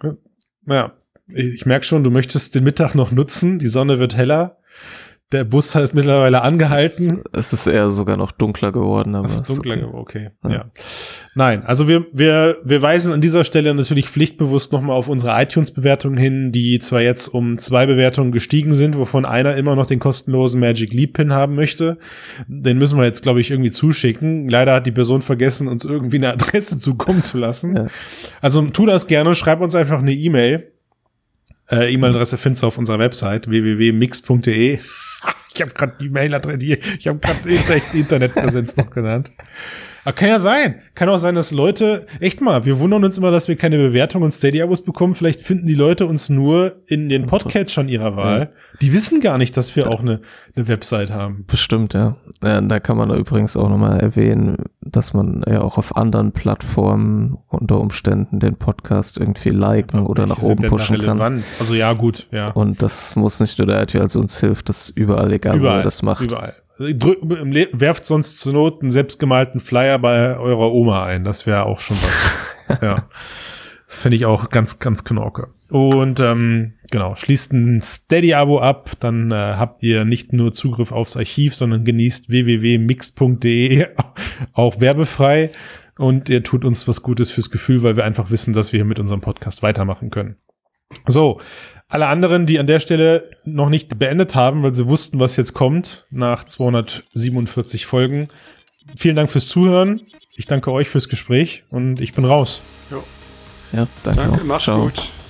Ja, ich, ich merke schon, du möchtest den Mittag noch nutzen, die Sonne wird heller. Der Bus hat mittlerweile angehalten. Es ist eher sogar noch dunkler geworden. Aber Es ist dunkler okay. geworden, okay. Ja. Ja. Nein, also wir, wir, wir weisen an dieser Stelle natürlich pflichtbewusst nochmal auf unsere iTunes-Bewertungen hin, die zwar jetzt um zwei Bewertungen gestiegen sind, wovon einer immer noch den kostenlosen Magic Leap Pin haben möchte. Den müssen wir jetzt, glaube ich, irgendwie zuschicken. Leider hat die Person vergessen, uns irgendwie eine Adresse zukommen zu lassen. Ja. Also tu das gerne, schreib uns einfach eine E-Mail. Äh, E-Mail-Adresse findest du auf unserer Website www.mix.de. Ich habe gerade die Mailadresse, die- ich habe gerade echt Internetpräsenz noch genannt. Aber kann ja sein. Kann auch sein, dass Leute, echt mal, wir wundern uns immer, dass wir keine Bewertung und Steady-Abos bekommen. Vielleicht finden die Leute uns nur in den Podcatchern ihrer Wahl. Die wissen gar nicht, dass wir auch eine, eine Website haben. Bestimmt, ja. ja. Da kann man übrigens auch nochmal erwähnen, dass man ja auch auf anderen Plattformen unter Umständen den Podcast irgendwie liken oder nach oben pushen kann. Also ja, gut, ja. Und das muss nicht nur der iTunes uns hilft, das ist überall egal, wo ihr das macht. Überall. Drück, Le- werft sonst zur Not einen selbstgemalten Flyer bei eurer Oma ein. Das wäre auch schon was. ja. Das finde ich auch ganz, ganz knorke. Und ähm, genau, schließt ein Steady-Abo ab, dann äh, habt ihr nicht nur Zugriff aufs Archiv, sondern genießt www.mix.de auch werbefrei. Und ihr tut uns was Gutes fürs Gefühl, weil wir einfach wissen, dass wir hier mit unserem Podcast weitermachen können. So, alle anderen, die an der Stelle noch nicht beendet haben, weil sie wussten, was jetzt kommt, nach 247 Folgen. Vielen Dank fürs Zuhören. Ich danke euch fürs Gespräch und ich bin raus. Ja, danke, Danke, auch. mach's Ciao. gut.